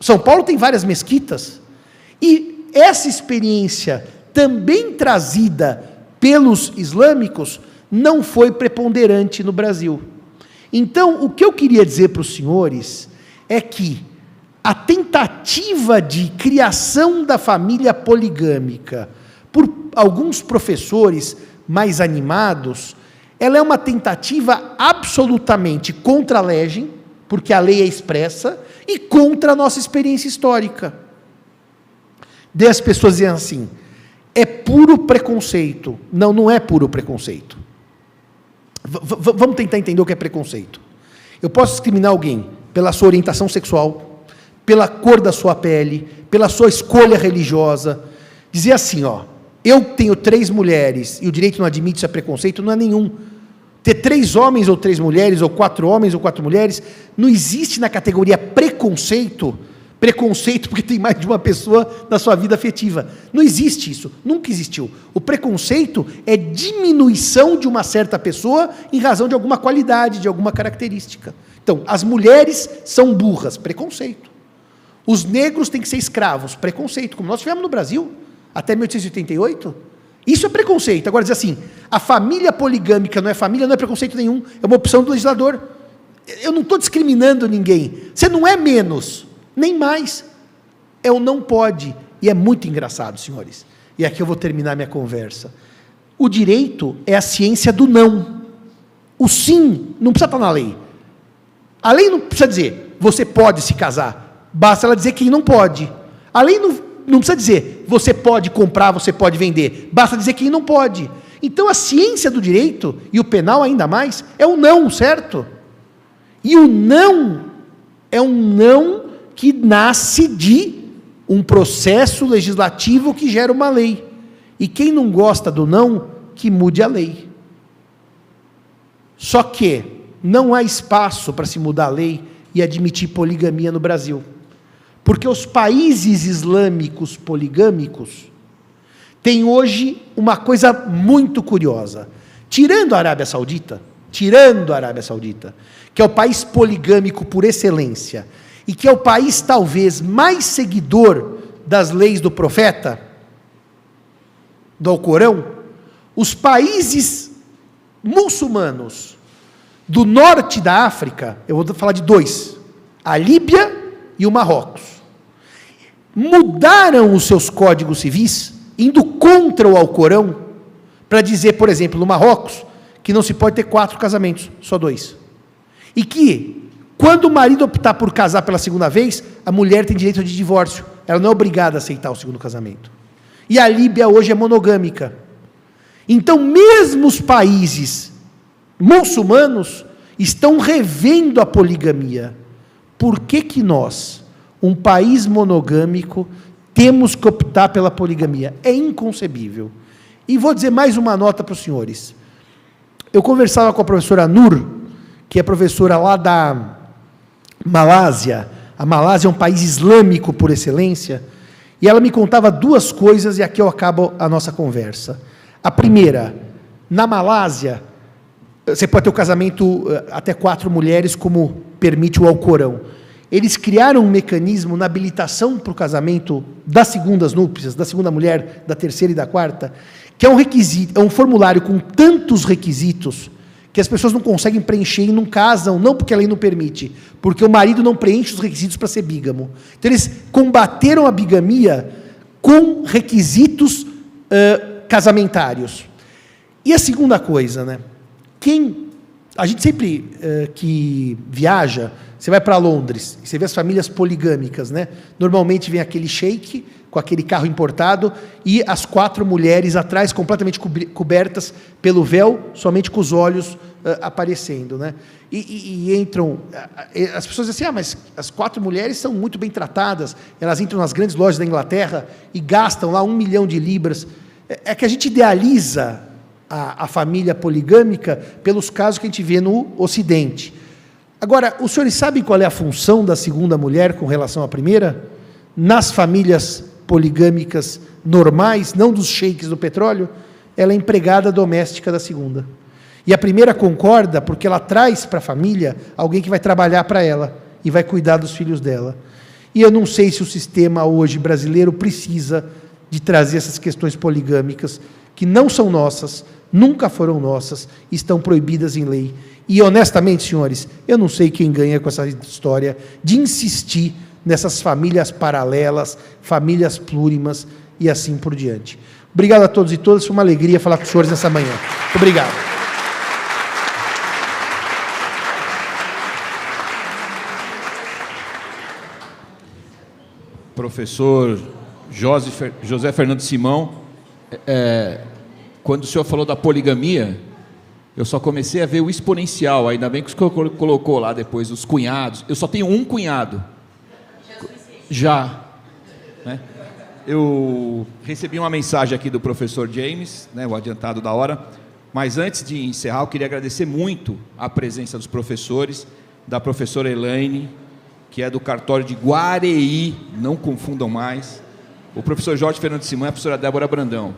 São Paulo tem várias mesquitas. E essa experiência, também trazida pelos islâmicos, não foi preponderante no Brasil. Então, o que eu queria dizer para os senhores é que a tentativa de criação da família poligâmica por alguns professores mais animados, ela é uma tentativa absolutamente contra a legem, porque a lei é expressa, e contra a nossa experiência histórica. Daí as pessoas dizem assim: é puro preconceito. Não, não é puro preconceito. V vamos tentar entender o que é preconceito. Eu posso discriminar alguém pela sua orientação sexual, pela cor da sua pele, pela sua escolha religiosa. Dizer assim, ó, eu tenho três mulheres e o direito não admite isso é preconceito, não é nenhum. Ter três homens ou três mulheres, ou quatro homens ou quatro mulheres, não existe na categoria preconceito, preconceito porque tem mais de uma pessoa na sua vida afetiva. Não existe isso, nunca existiu. O preconceito é diminuição de uma certa pessoa em razão de alguma qualidade, de alguma característica. Então, as mulheres são burras, preconceito. Os negros têm que ser escravos, preconceito, como nós tivemos no Brasil, até 1888. Isso é preconceito. Agora, dizer assim, a família poligâmica não é família, não é preconceito nenhum, é uma opção do legislador. Eu não estou discriminando ninguém. Você não é menos, nem mais. É o não pode. E é muito engraçado, senhores. E aqui eu vou terminar minha conversa. O direito é a ciência do não. O sim não precisa estar na lei. A lei não precisa dizer, você pode se casar. Basta ela dizer quem não pode. A lei não não precisa dizer você pode comprar, você pode vender. Basta dizer quem não pode. Então a ciência do direito, e o penal ainda mais, é o não, certo? E o não é um não que nasce de um processo legislativo que gera uma lei. E quem não gosta do não, que mude a lei. Só que não há espaço para se mudar a lei e admitir poligamia no Brasil. Porque os países islâmicos poligâmicos têm hoje uma coisa muito curiosa. Tirando a Arábia Saudita, tirando a Arábia Saudita, que é o país poligâmico por excelência, e que é o país talvez mais seguidor das leis do profeta, do Alcorão, os países muçulmanos do norte da África, eu vou falar de dois, a Líbia e o Marrocos, mudaram os seus códigos civis, indo contra o Alcorão, para dizer, por exemplo, no Marrocos, que não se pode ter quatro casamentos, só dois. E que, quando o marido optar por casar pela segunda vez, a mulher tem direito de divórcio. Ela não é obrigada a aceitar o segundo casamento. E a Líbia hoje é monogâmica. Então, mesmo os países muçulmanos estão revendo a poligamia. Por que, que nós, um país monogâmico, temos que optar pela poligamia? É inconcebível. E vou dizer mais uma nota para os senhores. Eu conversava com a professora Nur, que é professora lá da Malásia. A Malásia é um país islâmico por excelência. E ela me contava duas coisas, e aqui eu acabo a nossa conversa. A primeira, na Malásia, você pode ter o um casamento eh, até quatro mulheres, como permite o Alcorão. Eles criaram um mecanismo na habilitação para o casamento das segundas núpcias, da segunda mulher, da terceira e da quarta, que é um requisito, é um formulário com tantos requisitos que as pessoas não conseguem preencher e não casam, não porque a lei não permite, porque o marido não preenche os requisitos para ser bígamo. Então eles combateram a bigamia com requisitos uh, casamentários. E a segunda coisa, né? Quem a gente sempre uh, que viaja, você vai para Londres, você vê as famílias poligâmicas, né? Normalmente vem aquele sheik com aquele carro importado e as quatro mulheres atrás completamente cobertas pelo véu, somente com os olhos uh, aparecendo, né? E, e, e entram, uh, as pessoas dizem assim, ah, mas as quatro mulheres são muito bem tratadas, elas entram nas grandes lojas da Inglaterra e gastam lá um milhão de libras. É, é que a gente idealiza a, a família poligâmica pelos casos que a gente vê no Ocidente. Agora, os senhores sabem qual é a função da segunda mulher com relação à primeira? Nas famílias poligâmicas normais, não dos sheiks do petróleo, ela é empregada doméstica da segunda. E a primeira concorda porque ela traz para a família alguém que vai trabalhar para ela e vai cuidar dos filhos dela. E eu não sei se o sistema hoje brasileiro precisa de trazer essas questões poligâmicas que não são nossas, nunca foram nossas, estão proibidas em lei. E honestamente, senhores, eu não sei quem ganha com essa história de insistir nessas famílias paralelas, famílias plurimas e assim por diante. Obrigado a todos e todas, foi uma alegria falar com os senhores nessa manhã. obrigado. Professor José Fernando Simão, é, quando o senhor falou da poligamia, eu só comecei a ver o exponencial, ainda bem que o colocou lá depois os cunhados. Eu só tenho um cunhado. Já. Né? Eu recebi uma mensagem aqui do professor James, né, o adiantado da hora, mas antes de encerrar, eu queria agradecer muito a presença dos professores, da professora Elaine, que é do cartório de Guareí, não confundam mais, o professor Jorge Fernando Simão e a professora Débora Brandão.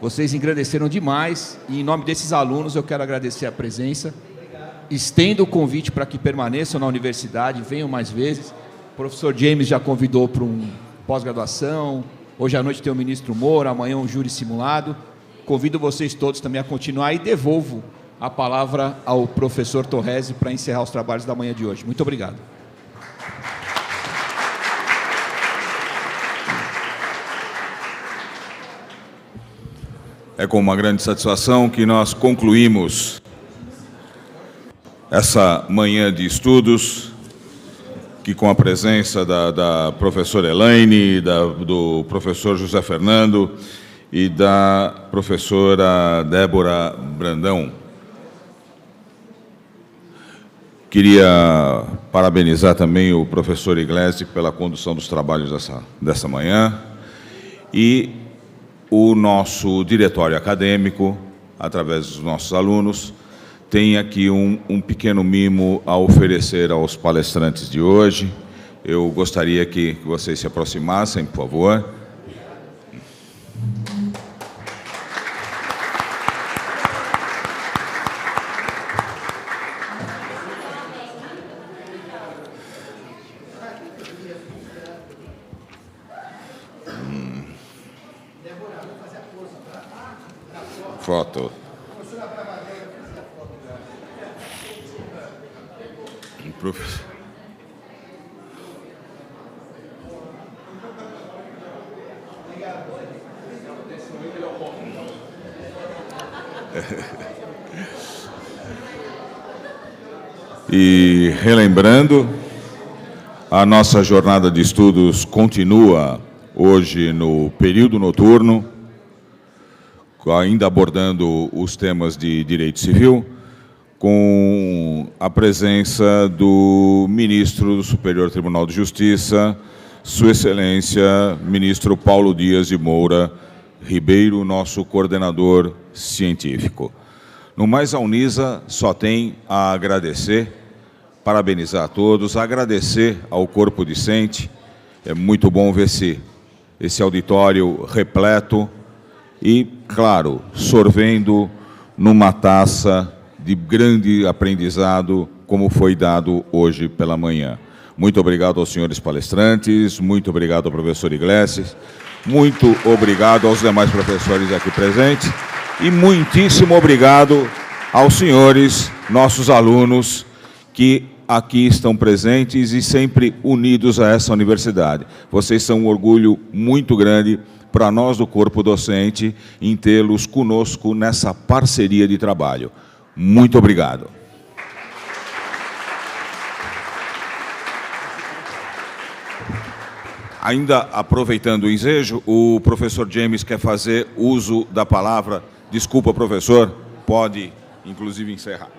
Vocês engrandeceram demais e, em nome desses alunos, eu quero agradecer a presença. Estendo o convite para que permaneçam na universidade, venham mais vezes. O professor James já convidou para um pós-graduação. Hoje à noite tem o ministro Moura, amanhã um júri simulado. Convido vocês todos também a continuar e devolvo a palavra ao professor Torresi para encerrar os trabalhos da manhã de hoje. Muito obrigado. É com uma grande satisfação que nós concluímos essa manhã de estudos, que com a presença da, da professora Elaine, da, do professor José Fernando e da professora Débora Brandão. Queria parabenizar também o professor Iglesias pela condução dos trabalhos dessa, dessa manhã e o nosso diretório acadêmico, através dos nossos alunos, tem aqui um, um pequeno mimo a oferecer aos palestrantes de hoje. Eu gostaria que, vocês se aproximassem, por favor. Foto. E relembrando, a nossa jornada de estudos continua hoje no período noturno ainda abordando os temas de direito civil, com a presença do ministro do Superior Tribunal de Justiça, Sua Excelência, ministro Paulo Dias de Moura Ribeiro, nosso coordenador científico. No mais, a Unisa só tem a agradecer, parabenizar a todos, agradecer ao corpo discente. É muito bom ver esse, esse auditório repleto, e, claro, sorvendo numa taça de grande aprendizado, como foi dado hoje pela manhã. Muito obrigado aos senhores palestrantes, muito obrigado ao professor Iglesias, muito obrigado aos demais professores aqui presentes e muitíssimo obrigado aos senhores, nossos alunos, que aqui estão presentes e sempre unidos a essa universidade. Vocês são um orgulho muito grande para nós do corpo docente em tê-los conosco nessa parceria de trabalho. Muito obrigado. Ainda aproveitando o ensejo, o professor James quer fazer uso da palavra. Desculpa, professor, pode inclusive encerrar.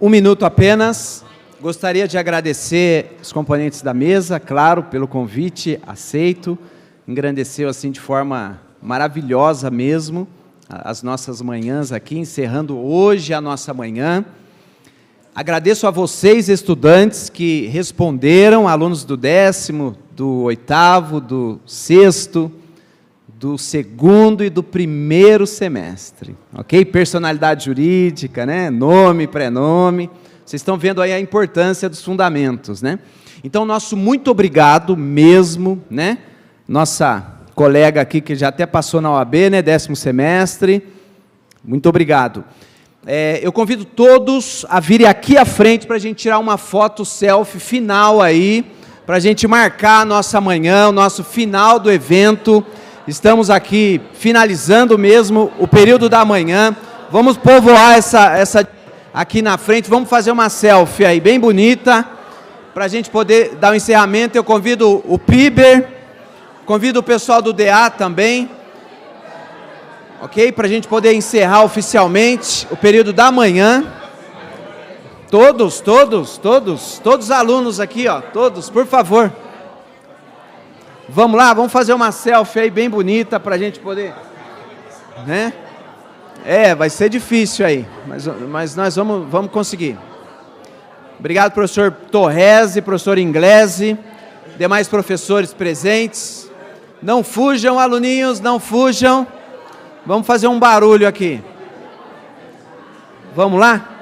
Um minuto apenas. Gostaria de agradecer os componentes da mesa, claro, pelo convite aceito. Engrandeceu assim de forma maravilhosa mesmo as nossas manhãs aqui, encerrando hoje a nossa manhã. Agradeço a vocês, estudantes, que responderam, alunos do décimo, do oitavo, do sexto, do segundo e do primeiro semestre, ok? Personalidade jurídica, né? Nome, prenome. Vocês estão vendo aí a importância dos fundamentos, né? Então, nosso muito obrigado mesmo, né? Nossa colega aqui que já até passou na OAB, né? Décimo semestre. Muito obrigado. É, eu convido todos a virem aqui à frente para a gente tirar uma foto selfie final aí, para a gente marcar a nossa manhã, o nosso final do evento. Estamos aqui finalizando mesmo o período da manhã. Vamos povoar essa, essa aqui na frente. Vamos fazer uma selfie aí bem bonita para a gente poder dar o um encerramento. Eu convido o Piber, convido o pessoal do DA também, ok? Para a gente poder encerrar oficialmente o período da manhã. Todos, todos, todos, todos os alunos aqui, ó, todos, por favor. Vamos lá, vamos fazer uma selfie aí bem bonita para a gente poder, né? É, vai ser difícil aí, mas, mas nós vamos, vamos conseguir. Obrigado, professor Torrese, professor Inglese, demais professores presentes. Não fujam, aluninhos, não fujam. Vamos fazer um barulho aqui. Vamos lá?